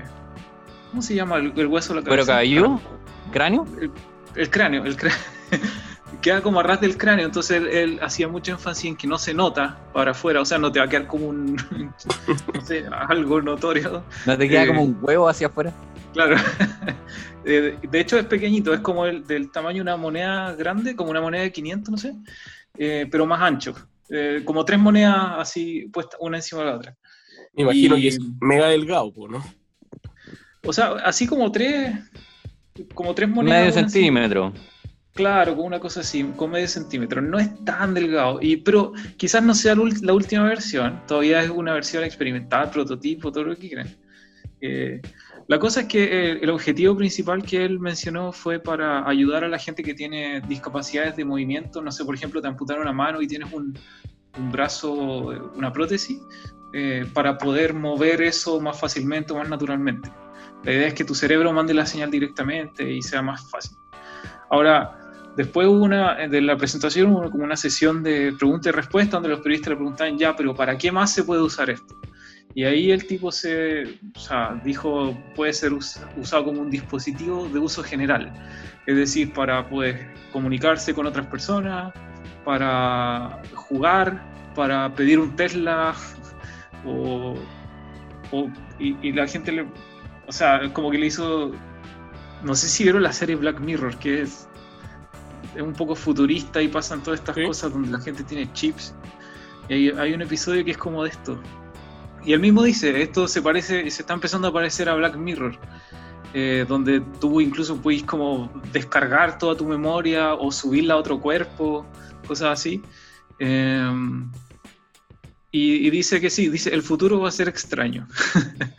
¿Cómo se llama el, el hueso de la ¿Cuero cabeza? cabelludo? ¿Cráneo? El, el cráneo, el cráneo. queda como a ras del cráneo, entonces él, él hacía mucho énfasis en que no se nota para afuera, o sea, no te va a quedar como un. no sé, algo notorio. ¿No te queda Eh, como un huevo hacia afuera? Claro. Eh, de hecho es pequeñito, es como el, del tamaño de una moneda grande, como una moneda de 500, no sé, eh, pero más ancho. Eh, como tres monedas así puestas una encima de la otra. Me imagino Y- que es mega delgado, ¿no? O sea, así como tres, como tres monedas. Medio encima- centímetro. Claro, con una cosa así, con medio centímetro. No es tan delgado, y, pero quizás no sea la última versión. Todavía es una versión experimental, prototipo, todo lo que quieran. Eh, la cosa es que el, el objetivo principal que él mencionó fue para ayudar a la gente que tiene discapacidades de movimiento. No sé, por ejemplo, te amputaron una mano y tienes un, brazo, una prótesis, eh, para poder mover eso más fácilmente o más naturalmente. La idea es que tu cerebro mande la señal directamente y sea más fácil. Ahora, después de la presentación hubo como una sesión de pregunta y respuesta donde los periodistas le preguntaban, ya, pero ¿para qué más se puede usar esto? Y ahí el tipo se o sea, dijo, puede ser us- usado como un dispositivo de uso general, es decir, para poder comunicarse con otras personas, para jugar, para pedir un Tesla, o, o- y, y la gente le, o sea, como que le hizo, no sé si vieron la serie Black Mirror, que es, es un poco futurista y pasan todas estas Sí. cosas donde la gente tiene chips. Y hay, hay un episodio que es como de esto. Y él mismo dice, esto se parece, se está empezando a parecer a Black Mirror. eh, donde tú incluso puedes como descargar toda tu memoria o subirla a otro cuerpo, cosas así. Eh, y, dice que sí, dice, el futuro va a ser extraño.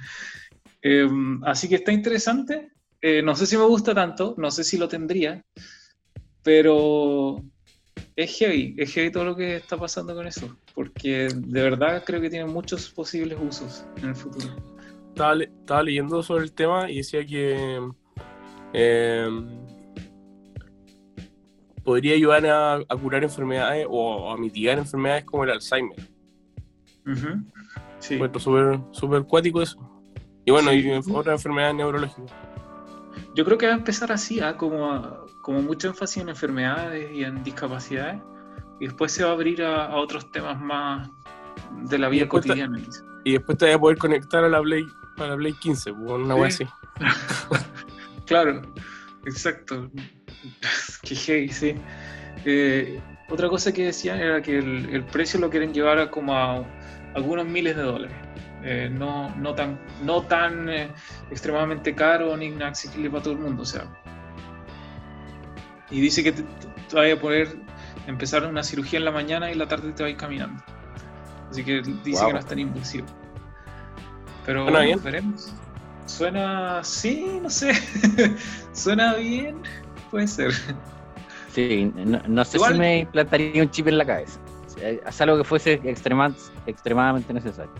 Eh, así que está interesante. Eh, no sé si me gusta tanto, no sé si lo tendría, pero es heavy, es heavy todo lo que está pasando con eso, porque de verdad creo que tiene muchos posibles usos en el futuro. Estaba, le- estaba leyendo sobre el tema y decía que eh, podría ayudar a, a curar enfermedades o a mitigar enfermedades como el Alzheimer. Ujú. Sí. Encuentro súper súper cuático eso. Y bueno, Sí. y otras enfermedades neurológicas. Yo creo que va a empezar así, ¿ah? como, como mucho énfasis en enfermedades y en discapacidades, y después se va a abrir a, a otros temas más de la vida cotidiana. Y después te vas a poder conectar a la Play, a la Play 15, pues, una Sí. wea así. Claro, exacto. Qué heavy, sí. Eh, otra cosa que decían era que el, el precio lo quieren llevar a como a algunos miles de dólares. Eh, no, no tan, no tan eh, extremadamente caro ni accesible para todo el mundo. O sea. Y dice que te, te vas a poder empezar una cirugía en la mañana y en la tarde te vas a ir caminando. Así que dice Wow. que no es tan invasivo. Pero Suena bueno, bien. veremos. Suena, sí, no sé. Suena bien, puede ser. Sí, no, no sé Igual- si me implantaría un chip en la cabeza. Es algo que fuese extrema- extremadamente necesario.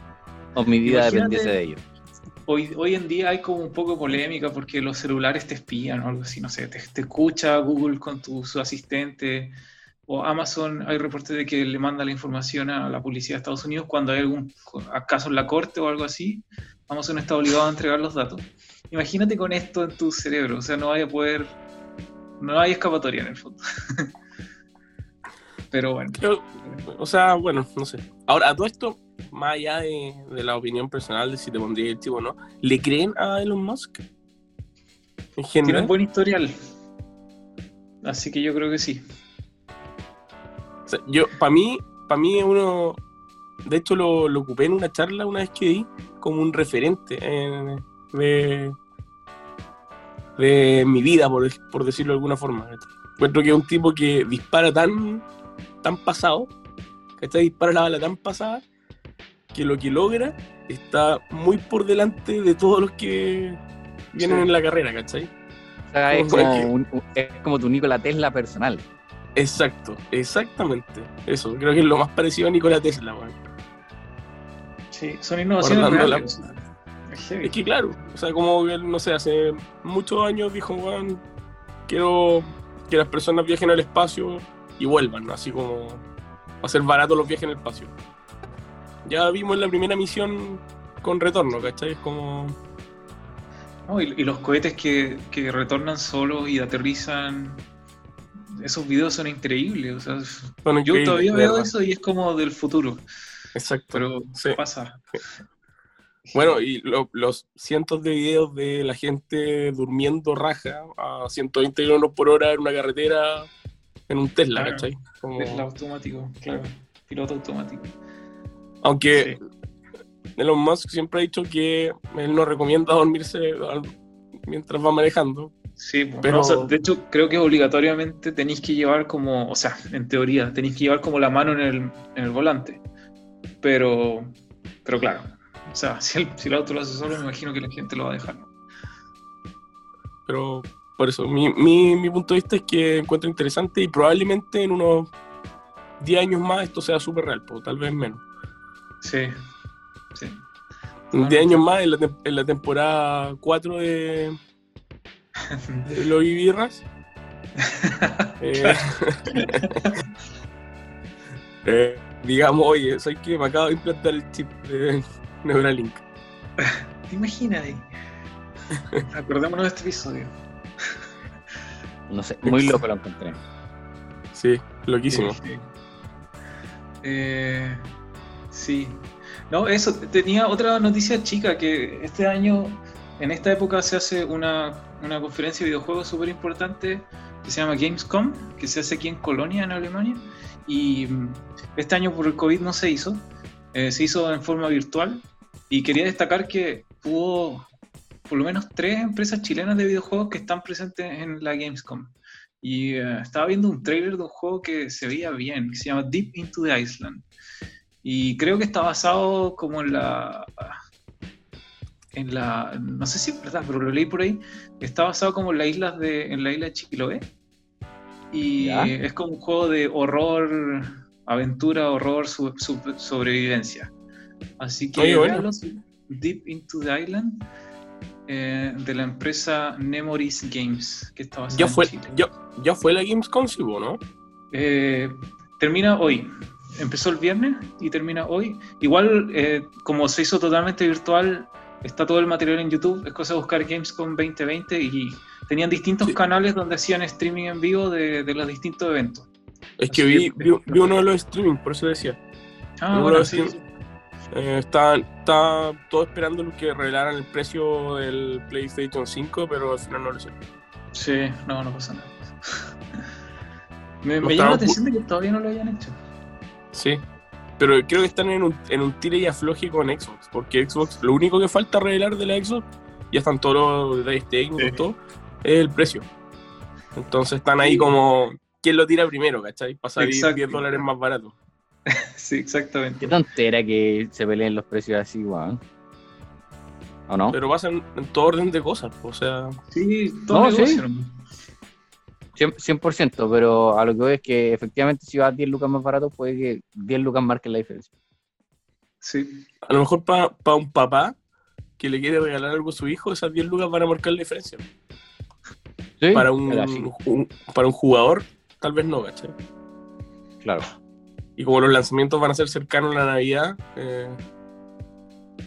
O mi vida Imagínate- dependiese de ello. Hoy, hoy en día hay como un poco polémica porque los celulares te espían o algo así, no sé, te, te escucha Google con tu, su asistente o Amazon, hay reportes de que le manda la información a la policía de Estados Unidos cuando hay algún acaso en la corte o algo así, Amazon está obligado a entregar los datos. Imagínate con esto en tu cerebro, o sea, no vaya a poder, no hay escapatoria en el fondo. Pero bueno, o sea, bueno, no sé. Ahora, a todo esto, más allá de, de la opinión personal de si te pondría el tipo o no, ¿le creen a Elon Musk? En tiene un general. buen historial, así que yo creo que sí. O sea, yo, para mí, para mí es uno. De hecho, lo, lo ocupé en una charla una vez que di como un referente eh, de, de mi vida, por, por decirlo de alguna forma. Encuentro que es un tipo que dispara tan, tan pasado, ¿cachai? Dispara la bala tan pasada, que lo que logra está muy por delante de todos los que vienen Sí. en la carrera, ¿cachai? O sea, es Como que- un- es como tu Nikola Tesla personal. Exacto, exactamente. Eso, creo que es lo más parecido a Nikola Tesla, weón. Sí, son innovaciones la-. Es que claro, o sea, como que, no sé, hace muchos años dijo, weón, quiero que las personas viajen al espacio y vuelvan, ¿no? así como hacer barato los viajes en el espacio. Ya vimos la primera misión con retorno, ¿cachai? Es como... No, y, y los cohetes que, que retornan solos y aterrizan, esos videos son increíbles. O sea, son yo increíbles, todavía veo eso y es como del futuro, Exacto. pero Sí. pasa. Bueno, y lo- los cientos de videos de la gente durmiendo raja a 120 kilómetros por hora en una carretera en un Tesla, Claro. ¿cachai? Como- Tesla automático, claro, piloto automático. Aunque Sí. Elon Musk siempre ha dicho que él no recomienda dormirse mientras va manejando. Sí, Pero- no, o sea, de hecho creo que obligatoriamente tenéis que llevar como, o sea, en teoría, tenéis que llevar como la mano en el, en el volante. Pero, pero claro, o sea, si el, si el auto lo hace solo, me imagino que la gente lo va a dejar. Pero por eso, mi, mi, mi punto de vista es que encuentro interesante y probablemente en unos 10 años más esto sea súper real, pues, tal vez menos. Sí, sí. En 10 años más, en la, tem- en la temporada 4 de, de Los Ibirras. eh, eh, digamos, oye, soy que me acabo de implantar el chip de Neuralink. ¿Te imaginas ahí? Acordémonos de este episodio. No sé, muy loco lo encontré. Sí, loquísimo. Sí. Eh, sí. No, eso, tenía otra noticia chica que este año, en esta época, se hace una, una conferencia de videojuegos súper importante que se llama Gamescom, que se hace aquí en Colonia, en Alemania. Y mm, este año por el COVID no se hizo, eh, se hizo en forma virtual. Y quería destacar que hubo por lo menos tres empresas chilenas de videojuegos que están presentes en la Gamescom. Y eh, estaba viendo un trailer de un juego que se veía bien, que se llama Deep into the Island. Y creo que está basado como en la. En la. No sé si es verdad, pero lo leí por ahí. Está basado como en la isla de. En la isla de Chiquiloé. Y Ya. es como un juego de horror, aventura, horror, su- su- sobrevivencia. Así que Oye, bueno. Deep into the Island. eh, de la empresa Nemoris Games, que está basada Ya en fue, Chile. ya, ya fue la Gamescom, sí, po, ¿no? Eh, termina hoy. Empezó el viernes y termina hoy. Igual, eh, como se hizo totalmente virtual, está todo el material en YouTube. Es cosa de buscar Gamescom 2020 y tenían distintos Sí. canales donde hacían streaming en vivo de, de los distintos eventos. Es que vi, que- vi, vi uno de los streaming, por eso decía. Ah, bueno, sí. Eh, está, está todo esperando que revelaran el precio del PlayStation 5, pero al final no lo sé. Sí, no, no pasa nada. me me llama la estaba atención de que todavía no lo hayan hecho. Sí. Pero creo que están en un, en un tire y afloje con Xbox, porque Xbox, lo único que falta revelar de la Xbox, ya están todos los detalles técnicos, Sí. todo, es el precio. Entonces están ahí como, ¿quién lo tira primero, cachai? Para salir Exacto. 10 dólares más barato. Sí, exactamente. Qué tontera que se peleen los precios así, weón. ¿O no? Pero pasan en todo orden de cosas, o sea, Sí, todo No, negocio, sí. Hermano. 100%, 100%, pero a lo que voy es que efectivamente si va a 10 lucas más barato, puede que 10 lucas marquen la diferencia. Sí. a lo mejor para un papá que le quiere regalar algo a su hijo, esas 10 lucas van a marcar la diferencia. ¿Sí? Para un, para un jugador, tal vez no, ¿cachai? claro. Y como los lanzamientos van a ser cercanos a la Navidad, eh,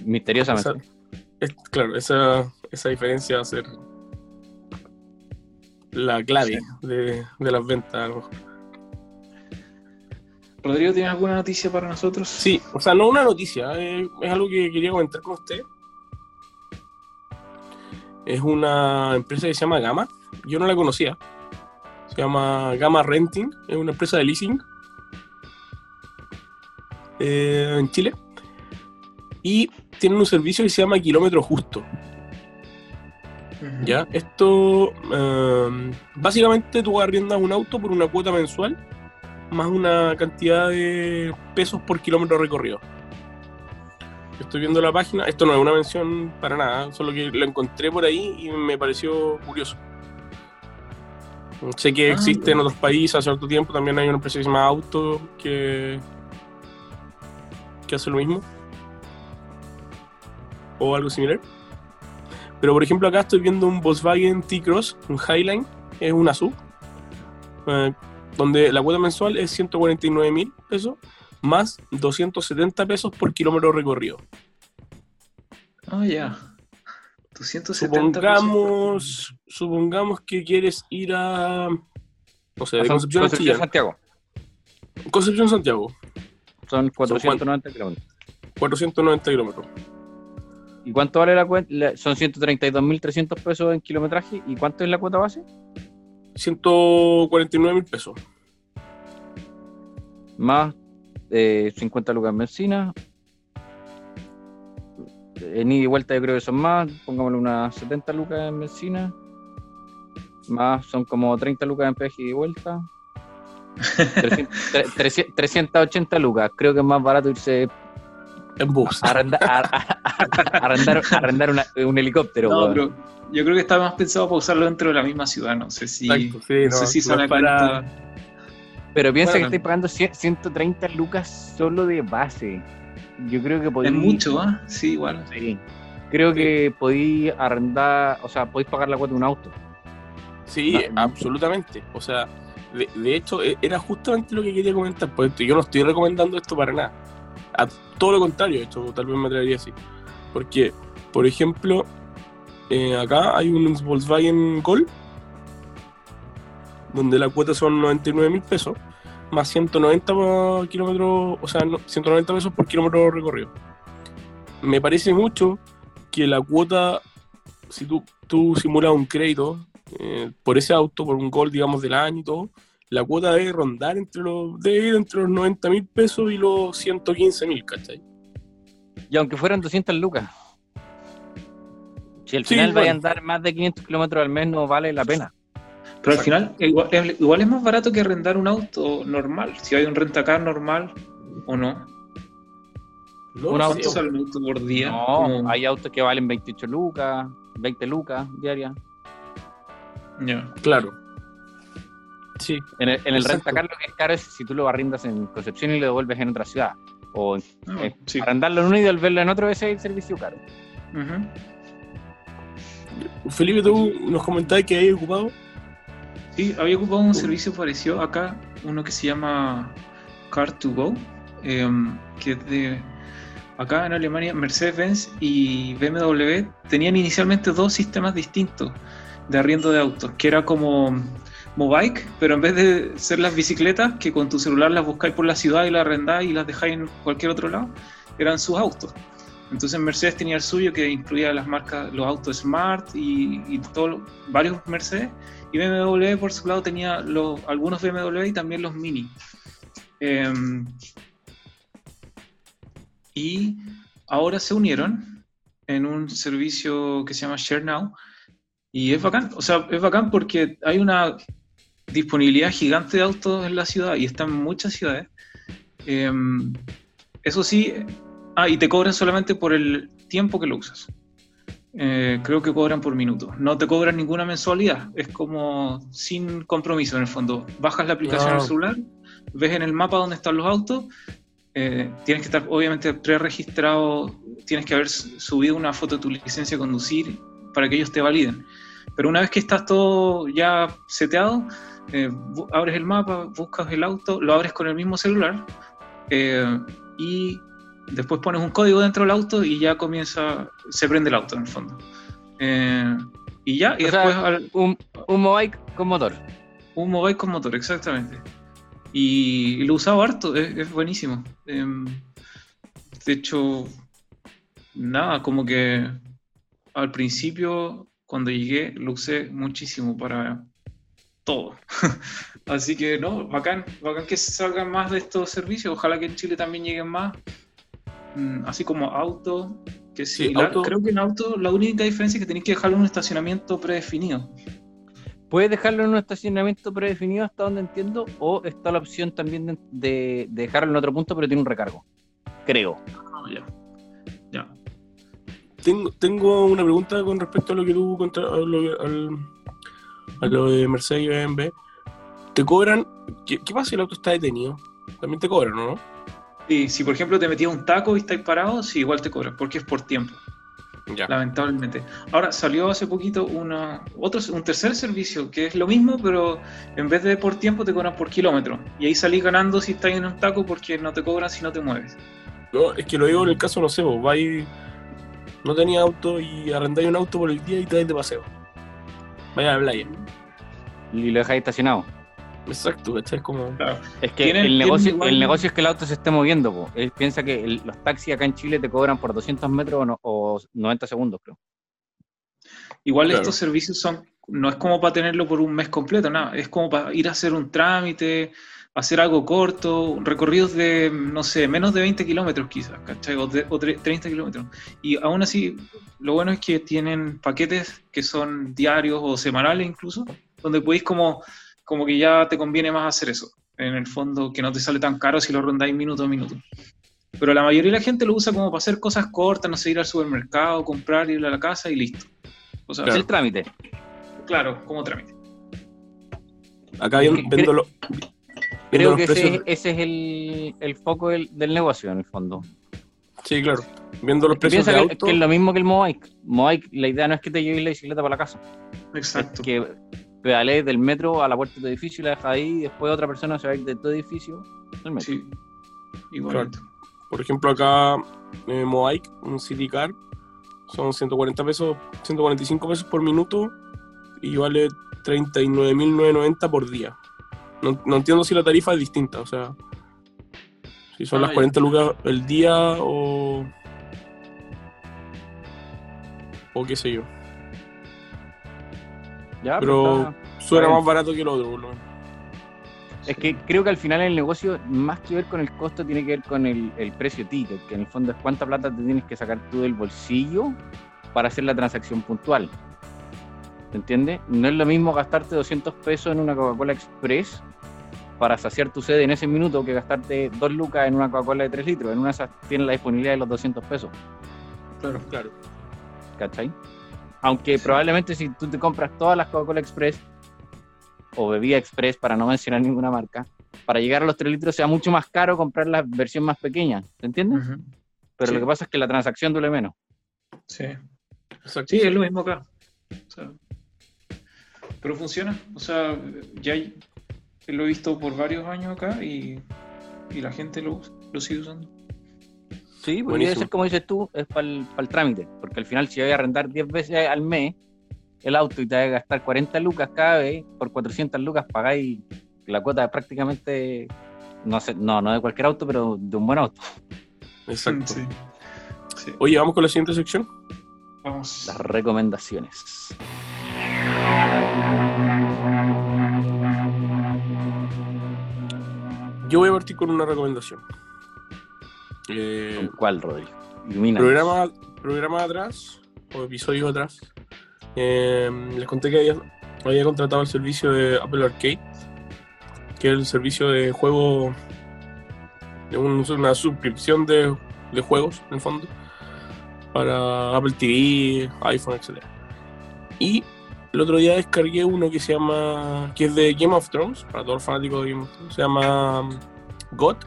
Misteriosamente. esa- es- claro, esa, esa diferencia va a ser la clave de, de las ventas. Rodrigo, ¿tienes alguna noticia para nosotros? Sí, o sea, no una noticia, eh, es algo que quería comentar con usted. Es una empresa que se llama Gama. Yo no la conocía. Se llama Gama Renting. Es una empresa de leasing eh, en Chile. Y tienen un servicio que se llama Kilómetro Justo. ¿Ya? Esto, eh, básicamente tú arriendas un auto por una cuota mensual más una cantidad de pesos por kilómetro recorrido. Estoy viendo la página, esto no es una mención para nada, solo que lo encontré por ahí y me pareció curioso. Sé que Ah, existe en otros países, hace cierto tiempo también hay una empresa que se llama Auto que, que hace lo mismo. O algo similar. Pero por ejemplo acá estoy viendo un Volkswagen T-Cross, un Highline, es una SUV, eh, donde la cuota mensual es 149 mil pesos, más 270 pesos por kilómetro recorrido. Ah, ya. 270 Supongamos, supongamos que quieres ir a, no sé, de Son- Concepción a Concepción. Santiago. Concepción Santiago, Son 490 kilómetros. 490 kilómetros. ¿Y cuánto vale la cuenta? Son 132.300 pesos en kilometraje. ¿Y cuánto es la cuota base? 149 mil pesos. Más eh, 50 lucas en benzina. En ida y vuelta yo creo que son más. Pongámosle unas 70 lucas en benzina. Más son como 30 lucas en peaje y vuelta. 300, tre- 300 380 lucas. Creo que es más barato irse En bus. arrendar, arrendar, arrendar una- un helicóptero. No, pero yo creo que está más pensado para usarlo dentro de la misma ciudad. No sé si, Exacto, sí, no no, sé si es para-. Pero piensa Bueno. que estoy pagando 100 130 lucas solo de base. Yo creo que podéis. Es mucho, ¿ah? Sí, igual. Sí. Creo que podéis arrendar, o sea, podéis pagar la cuota de un auto. Sí, Ah, absolutamente. O sea, de, de hecho, e- era justamente lo que quería comentar. Pues yo no estoy recomendando esto para nada. A todo lo contrario, de hecho, tal vez me atrevería así. Porque, por ejemplo, eh, acá hay un Volkswagen Gol, donde la cuota son 99 mil pesos, más 190 por kilómetro, o sea, no- 190 pesos por kilómetro recorrido. Me parece mucho que la cuota, si tú, tú simulas un crédito eh, por ese auto, por un gol, digamos, del año y todo, la cuota debe rondar entre los, debe ir entre los 90 mil pesos y los 115 mil, ¿cachai? Y aunque fueran 200 lucas. Si al Sí, final vaya a andar más de 500 kilómetros al mes, no vale la pena. Pero al final, igual, es- igual es más barato que arrendar un auto normal. Si hay un rentacar normal o no. No Un auto ¿Cuánto sale un auto por día? No, Como- hay autos que valen 28 lucas, 20 lucas diarias. Ya. Claro. Sí, En el, en el rentacar lo que es caro es si tú lo arrendas en Concepción y lo devuelves en otra ciudad. O en- Ah, eh, sí. arrendarlo en uno y devolverlo en otro, ese es el servicio caro. Felipe, tú nos comentabas que habías ocupado. Sí, había ocupado un servicio parecido acá, uno que se llama Car2Go, em, que es de acá en Alemania, Mercedes-Benz y BMW tenían inicialmente dos sistemas distintos de arriendo de autos, que era como Mobike, pero en vez de ser las bicicletas, que con tu celular las buscáis por la ciudad y las arrendáis y las dejáis en cualquier otro lado, eran sus autos. Entonces Mercedes tenía el suyo que incluía las marcas, los autos Smart y, y varios Mercedes. Y BMW por su lado tenía los, algunos BMW y también los Mini. Em, y ahora se unieron en un servicio que se llama Share Now. Y es bacán, o sea, es bacán porque hay una disponibilidad gigante de autos en la ciudad y están en muchas ciudades. Em, eso sí, ah, y te cobran solamente por el tiempo que lo usas. Eh, creo que cobran por minuto. No te cobran ninguna mensualidad. Es como sin compromiso en el fondo. Bajas la aplicación Ah. al celular, ves en el mapa dónde están los autos. eh, tienes que estar obviamente pre-registrado, tienes que haber subido una foto de tu licencia de conducir para que ellos te validen. Pero una vez que estás todo ya seteado, eh, abres el mapa, buscas el auto, lo abres con el mismo celular eh, y después pones un código dentro del auto y ya comienza, se prende el auto en el fondo. Eh, y ya, y O sea, después al- Un, un Mobike con motor. un mobile con motor, exactamente. Y lo he usado harto, es, es buenísimo. Em, de hecho, nada, como que al principio, cuando llegué, lo usé muchísimo para todo. Así que, no, bacán, bacán que salgan más de estos servicios. Ojalá que en Chile también lleguen más. Mm, Así como auto, que Sí, auto- Creo que en auto la única diferencia es que tenéis que dejarlo en un estacionamiento predefinido. Puedes dejarlo en un estacionamiento predefinido hasta donde entiendo, o está la opción también de, de- de dejarlo en otro punto, pero tiene un recargo. Creo. Ah, ya. Ya. Tengo, tengo una pregunta con respecto a lo que tú contra, a lo, al- a lo de Mercedes y BMW. ¿Te cobran? ¿Qué, qué pasa si el auto está detenido? También te cobran, ¿no? Sí, si por ejemplo te metías un taco y estáis parados, sí, igual te cobran, porque es por tiempo, Ya. lamentablemente. Ahora salió hace poquito una, otro, un tercer servicio que es lo mismo, pero en vez de por tiempo te cobran por kilómetro. Y ahí salís ganando si estás en un taco porque no te cobran si no te mueves. No, es que lo digo en el caso, no sé, vos vais, no tenía auto y arrendáis un auto por el día y te vais de paseo. Vaya a la playa. Y lo dejáis estacionado. Exacto, ¿cachai? Es como. Claro. Es que el, negocio, igual- el negocio es que el auto se esté moviendo. po. Él piensa que el- los taxis acá en Chile te cobran por 200 metros o, no- o 90 segundos, creo. Igual Claro. estos servicios son, no es como para tenerlo por un mes completo, nada, es como para ir a hacer un trámite, hacer algo corto, recorridos de, no sé, menos de 20 kilómetros quizás, ¿cachai? O, de- o tre- 30 kilómetros. Y aún así, lo bueno es que tienen paquetes que son diarios o semanales incluso, donde podéis como, como que ya te conviene más hacer eso. En el fondo, que no te sale tan caro si lo rondáis minuto a minuto. Pero la mayoría de la gente lo usa como para hacer cosas cortas, no sé, ir al supermercado, comprar, ir a la casa y listo. O sea, el trámite. claro, como trámite. Acá viendo, Cre- viendo, lo- viendo Creo que ese, precios. ese es el, el foco del, del negocio, en el fondo. Sí, claro. Viendo los precios Piensa de que, auto. que es lo mismo que el Mobike. Mobike, la idea no es que te lleves la bicicleta para la casa. Exacto. Es que pedalees del metro a la puerta de tu edificio y la dejas ahí y después otra persona se va a ir de tu edificio al metro. Sí. Igualito. Por ejemplo, acá eh, Moike, un City Car, son 140 pesos, 145 pesos por minuto y vale 39.990 por día. No, no entiendo si la tarifa es distinta, o sea, si son Ah, las ya. 40 lucas el día o. o qué sé yo. Ya, Pero está- suena más barato que el otro, por lo menos. Es que creo que al final el negocio, más que ver con el costo, tiene que ver con el, el precio ticket, que en el fondo es cuánta plata te tienes que sacar tú del bolsillo para hacer la transacción puntual. ¿Te entiendes? No es lo mismo gastarte 200 pesos en una Coca-Cola Express para saciar tu sed en ese minuto que gastarte 2 lucas en una Coca-Cola de 3 litros. En una de esas tienes la disponibilidad de los 200 pesos. Claro. Claro. ¿cachai? Aunque Sí. probablemente si tú te compras todas las Coca-Cola Express o bebida Express, para no mencionar ninguna marca, para llegar a los 3 litros sea mucho más caro comprar la versión más pequeña, ¿te entiendes? Pero Sí. lo que pasa es que la transacción duele menos. Sí. Exacto. Sí, es lo mismo acá. O sea, pero funciona. O sea, ya hay- lo he visto por varios años acá y, y la gente lo, usa- lo sigue usando. Sí, porque Buenísimo. debe ser como dices tú, es para el, trámite, porque al final si voy a arrendar 10 veces al mes el auto y te vas a gastar 40 lucas cada vez, por 400 lucas pagáis la cuota prácticamente, no sé, no, no de cualquier auto, pero de un buen auto. Exacto. Sí. Sí. Oye, vamos con la siguiente sección. Vamos. Las recomendaciones. Yo voy a partir con una recomendación. Eh, ¿Con cuál, Rodrigo? Programa, programa atrás, o episodio atrás, eh, les conté que había, había contratado el servicio de Apple Arcade, que es el servicio de juego, de un- una suscripción de, de juegos, en el fondo, para Apple TV, iPhone, etc. Y el otro día descargué uno que se llama, que es de Game of Thrones, para todos los fanáticos de Game of Thrones, se llama um, God,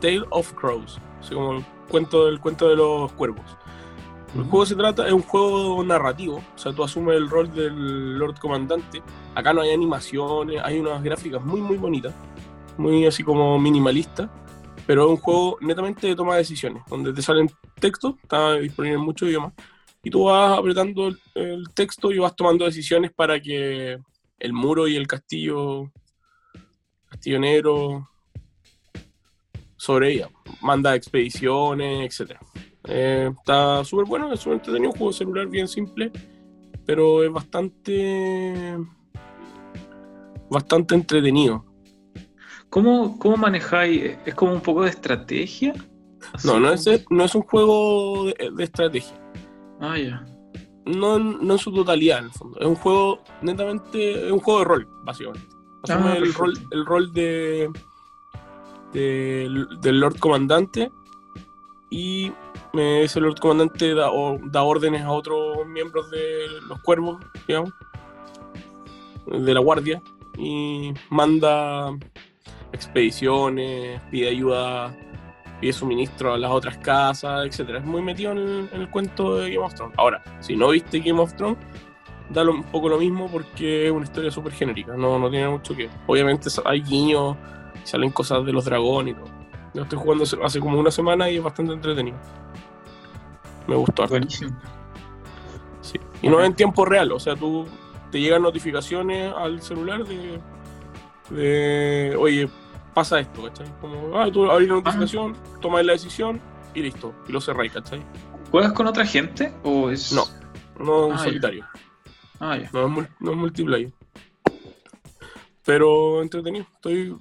Tale of Crows, así como el cuento, el cuento de los cuervos. El juego se trata, es un juego narrativo, o sea, tú asumes el rol del Lord Comandante. Acá no hay animaciones, hay unas gráficas muy, muy bonitas, muy así como minimalistas, pero es un juego netamente de toma de decisiones, donde te salen textos, está disponible en muchos idiomas, y tú vas apretando el, el texto y vas tomando decisiones para que el muro y el castillo, castillo negro, sobreviva. Manda expediciones, etc. Eh, está súper bueno, es súper entretenido, un juego celular bien simple, pero es bastante bastante entretenido. ¿Cómo, ¿Cómo manejáis? ¿Es como un poco de estrategia? No, no es, no es un juego de, de estrategia, Ah, ya. no, en- no en su totalidad en el fondo. Es un juego netamente, es un juego de rol, básicamente. Asume Ah, el, rol, el rol de, de- del Lord Comandante y eh, ese Lord Comandante da, o- da órdenes a otros miembros de los cuervos, digamos, de la guardia y manda expediciones, pide ayuda, pide suministro a las otras casas, etcétera. Es muy metido en el, en el cuento de Game of Thrones. Ahora, si no viste Game of Thrones, da lo- un poco lo mismo porque es una historia súper genérica, no, no tiene mucho que ver. Obviamente hay guiños, salen cosas de los dragones y todo. Yo estoy jugando hace- como una semana y es bastante entretenido. Me gustó. Buenísimo. Sí. Y no es en tiempo real, o sea, tú te llegan notificaciones al celular de, de oye, pasa esto, ¿cachai? Como, ah, tú abrís la notificación, tomas la decisión y listo, y lo cerráis, ¿cachai? ¿Juegas con otra gente o es.? No. No Ah, ya. solitario, Ah, ya. no es, no es multiplayer. Pero entretenido, estoy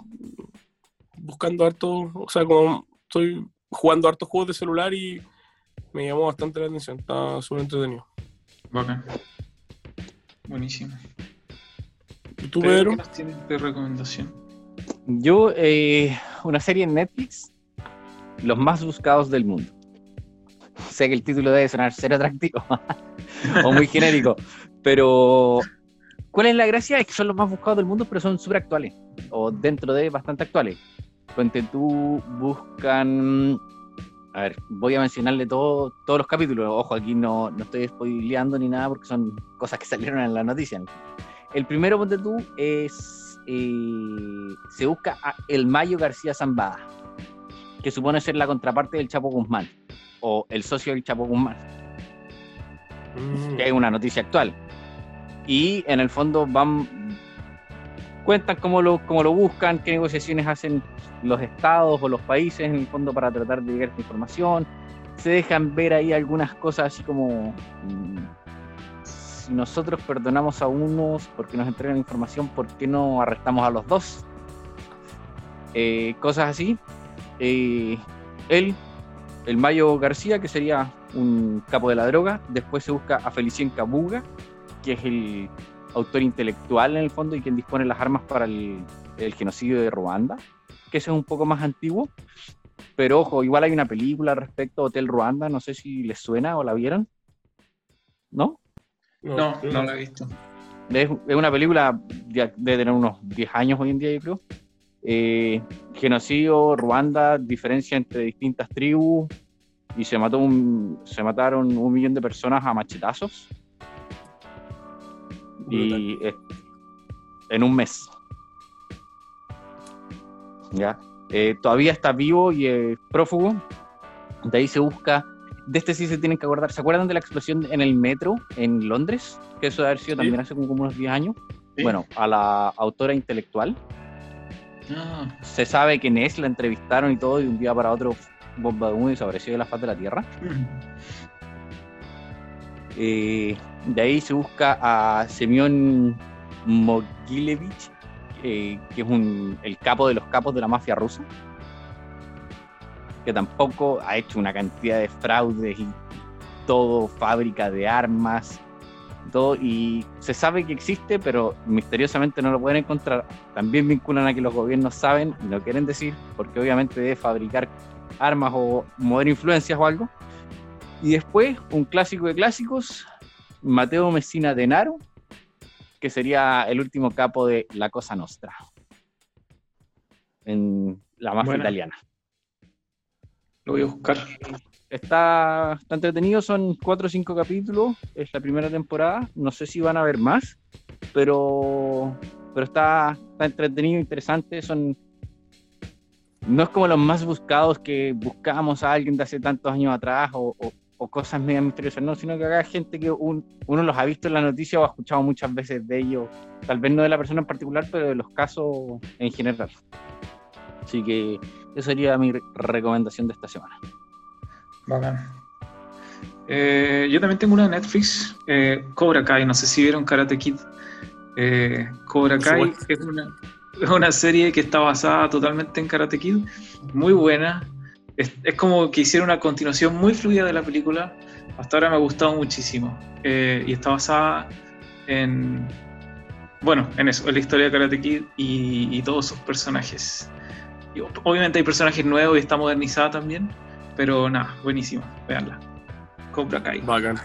buscando harto, o sea, como estoy jugando hartos juegos de celular y me llamó bastante la atención, está súper entretenido. Bacán. Buenísimo. ¿Y tú, Pedro? ¿Qué nos tienes de recomendación? Yo, eh, una serie en Netflix, Los más buscados del mundo. Sé que el título debe sonar cero atractivo o muy genérico, pero ¿cuál es la gracia? Es que son los más buscados del mundo, pero son súper actuales o dentro de bastante actuales. Ponte tú, buscan. A ver, voy a mencionarle todo, todos los capítulos. Ojo, aquí no, no estoy spoileando ni nada porque son cosas que salieron en la noticia. El primero, ponte tú, es. Eh, se busca a El Mayo García Zambada, que supone ser la contraparte del Chapo Guzmán, o el socio del Chapo Guzmán, Mm. que es una noticia actual. Y en el fondo van. cuentan cómo lo, cómo lo buscan, qué negociaciones hacen los estados o los países en el fondo para tratar de llegar a esta información. Se dejan ver ahí algunas cosas así como mm, si nosotros perdonamos a unos porque nos entregan información, ¿por qué no arrestamos a los dos? Eh, cosas así. Eh, él, el Mayo García, que sería un capo de la droga. Después se busca a Felicien Kabuga, que es el autor intelectual en el fondo y quien dispone las armas para el, el genocidio de Ruanda, que ese es un poco más antiguo. Pero ojo, igual hay una película respecto a Hotel Ruanda, no sé si les suena o la vieron. ¿No? No, no, la he visto. Es, es una película de, de, tener unos 10 años hoy en día, yo creo. Eh, genocidio, Ruanda, diferencia entre distintas tribus, y se mató un, se mataron un millón de personas a machetazos. Y eh, en un mes. Ya. Eh, todavía está vivo y es prófugo. De ahí se busca. De este sí se tienen que acordar. ¿Se acuerdan de la explosión en el metro en Londres? Que eso debe haber sido Sí. también hace como unos 10 años. Sí. Bueno, a la autora intelectual. Ah, Se sabe que es la entrevistaron y todo, y un día para otro bomba de humo y desapareció de la faz de la tierra. Eh, de ahí se busca a Semyon Mogilevich, eh, que es un, el capo de los capos de la mafia rusa, que tampoco ha hecho una cantidad de fraudes y todo, fábrica de armas, todo, y se sabe que existe, pero misteriosamente no lo pueden encontrar. También vinculan a que los gobiernos saben y no quieren decir, porque obviamente debe fabricar armas o mover influencias o algo. Y después, un clásico de clásicos, Mateo Messina Denaro, que sería el último capo de La Cosa Nostra, en la mafia italiana. Lo voy a buscar. Está, está entretenido, son cuatro o cinco capítulos, es la primera temporada, no sé si van a haber más, pero, pero está, está entretenido, interesante, son... No es como los más buscados que buscamos a alguien de hace tantos años atrás o, o- o cosas medio misteriosas, no, sino que acá hay gente que un- uno los ha visto en la noticia o ha escuchado muchas veces de ellos, tal vez no de la persona en particular, pero de los casos en general. Así que esa sería mi re- recomendación de esta semana. Bacán. Eh, yo también tengo una de Netflix, eh, Cobra Kai, no sé si vieron Karate Kid. Eh, Cobra Kai es una, es una serie que está basada totalmente en Karate Kid, muy buena. Es, es como que hicieron una continuación muy fluida de la película. Hasta ahora me ha gustado muchísimo. Eh, y está basada en, bueno, en eso, en la historia de Karate Kid y, y todos sus personajes. Y obviamente hay personajes nuevos y está modernizada también, pero nada, buenísima, veanla. Cobra Kai. Bacán.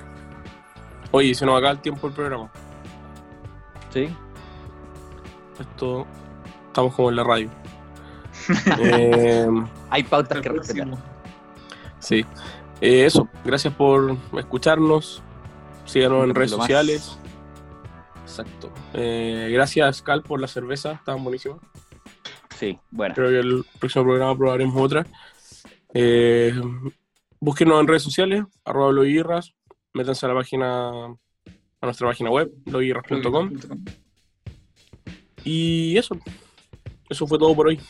Oye, se nos acaba el tiempo del programa. ¿Sí? Esto. Estamos como en la radio. Eh, Hay pautas que el respetar. sí. Eh, eso. Gracias por escucharnos. Síganos en redes sociales. Exacto. Eh, gracias, Cal, por la cerveza. Estaban buenísimas. Sí, bueno. Creo que el próximo programa probaremos otra. Eh, búsquenos en redes sociales, arroba bloguirras, métanse a la página, a nuestra página web, bloguirras.com. Y eso. Eso fue todo por hoy.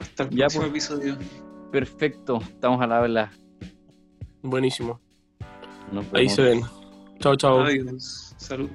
Hasta el Ya, próximo pues. episodio. Perfecto. Estamos a la habla. Buenísimo. Ahí se ven. Chao, chao. Adiós. Salud.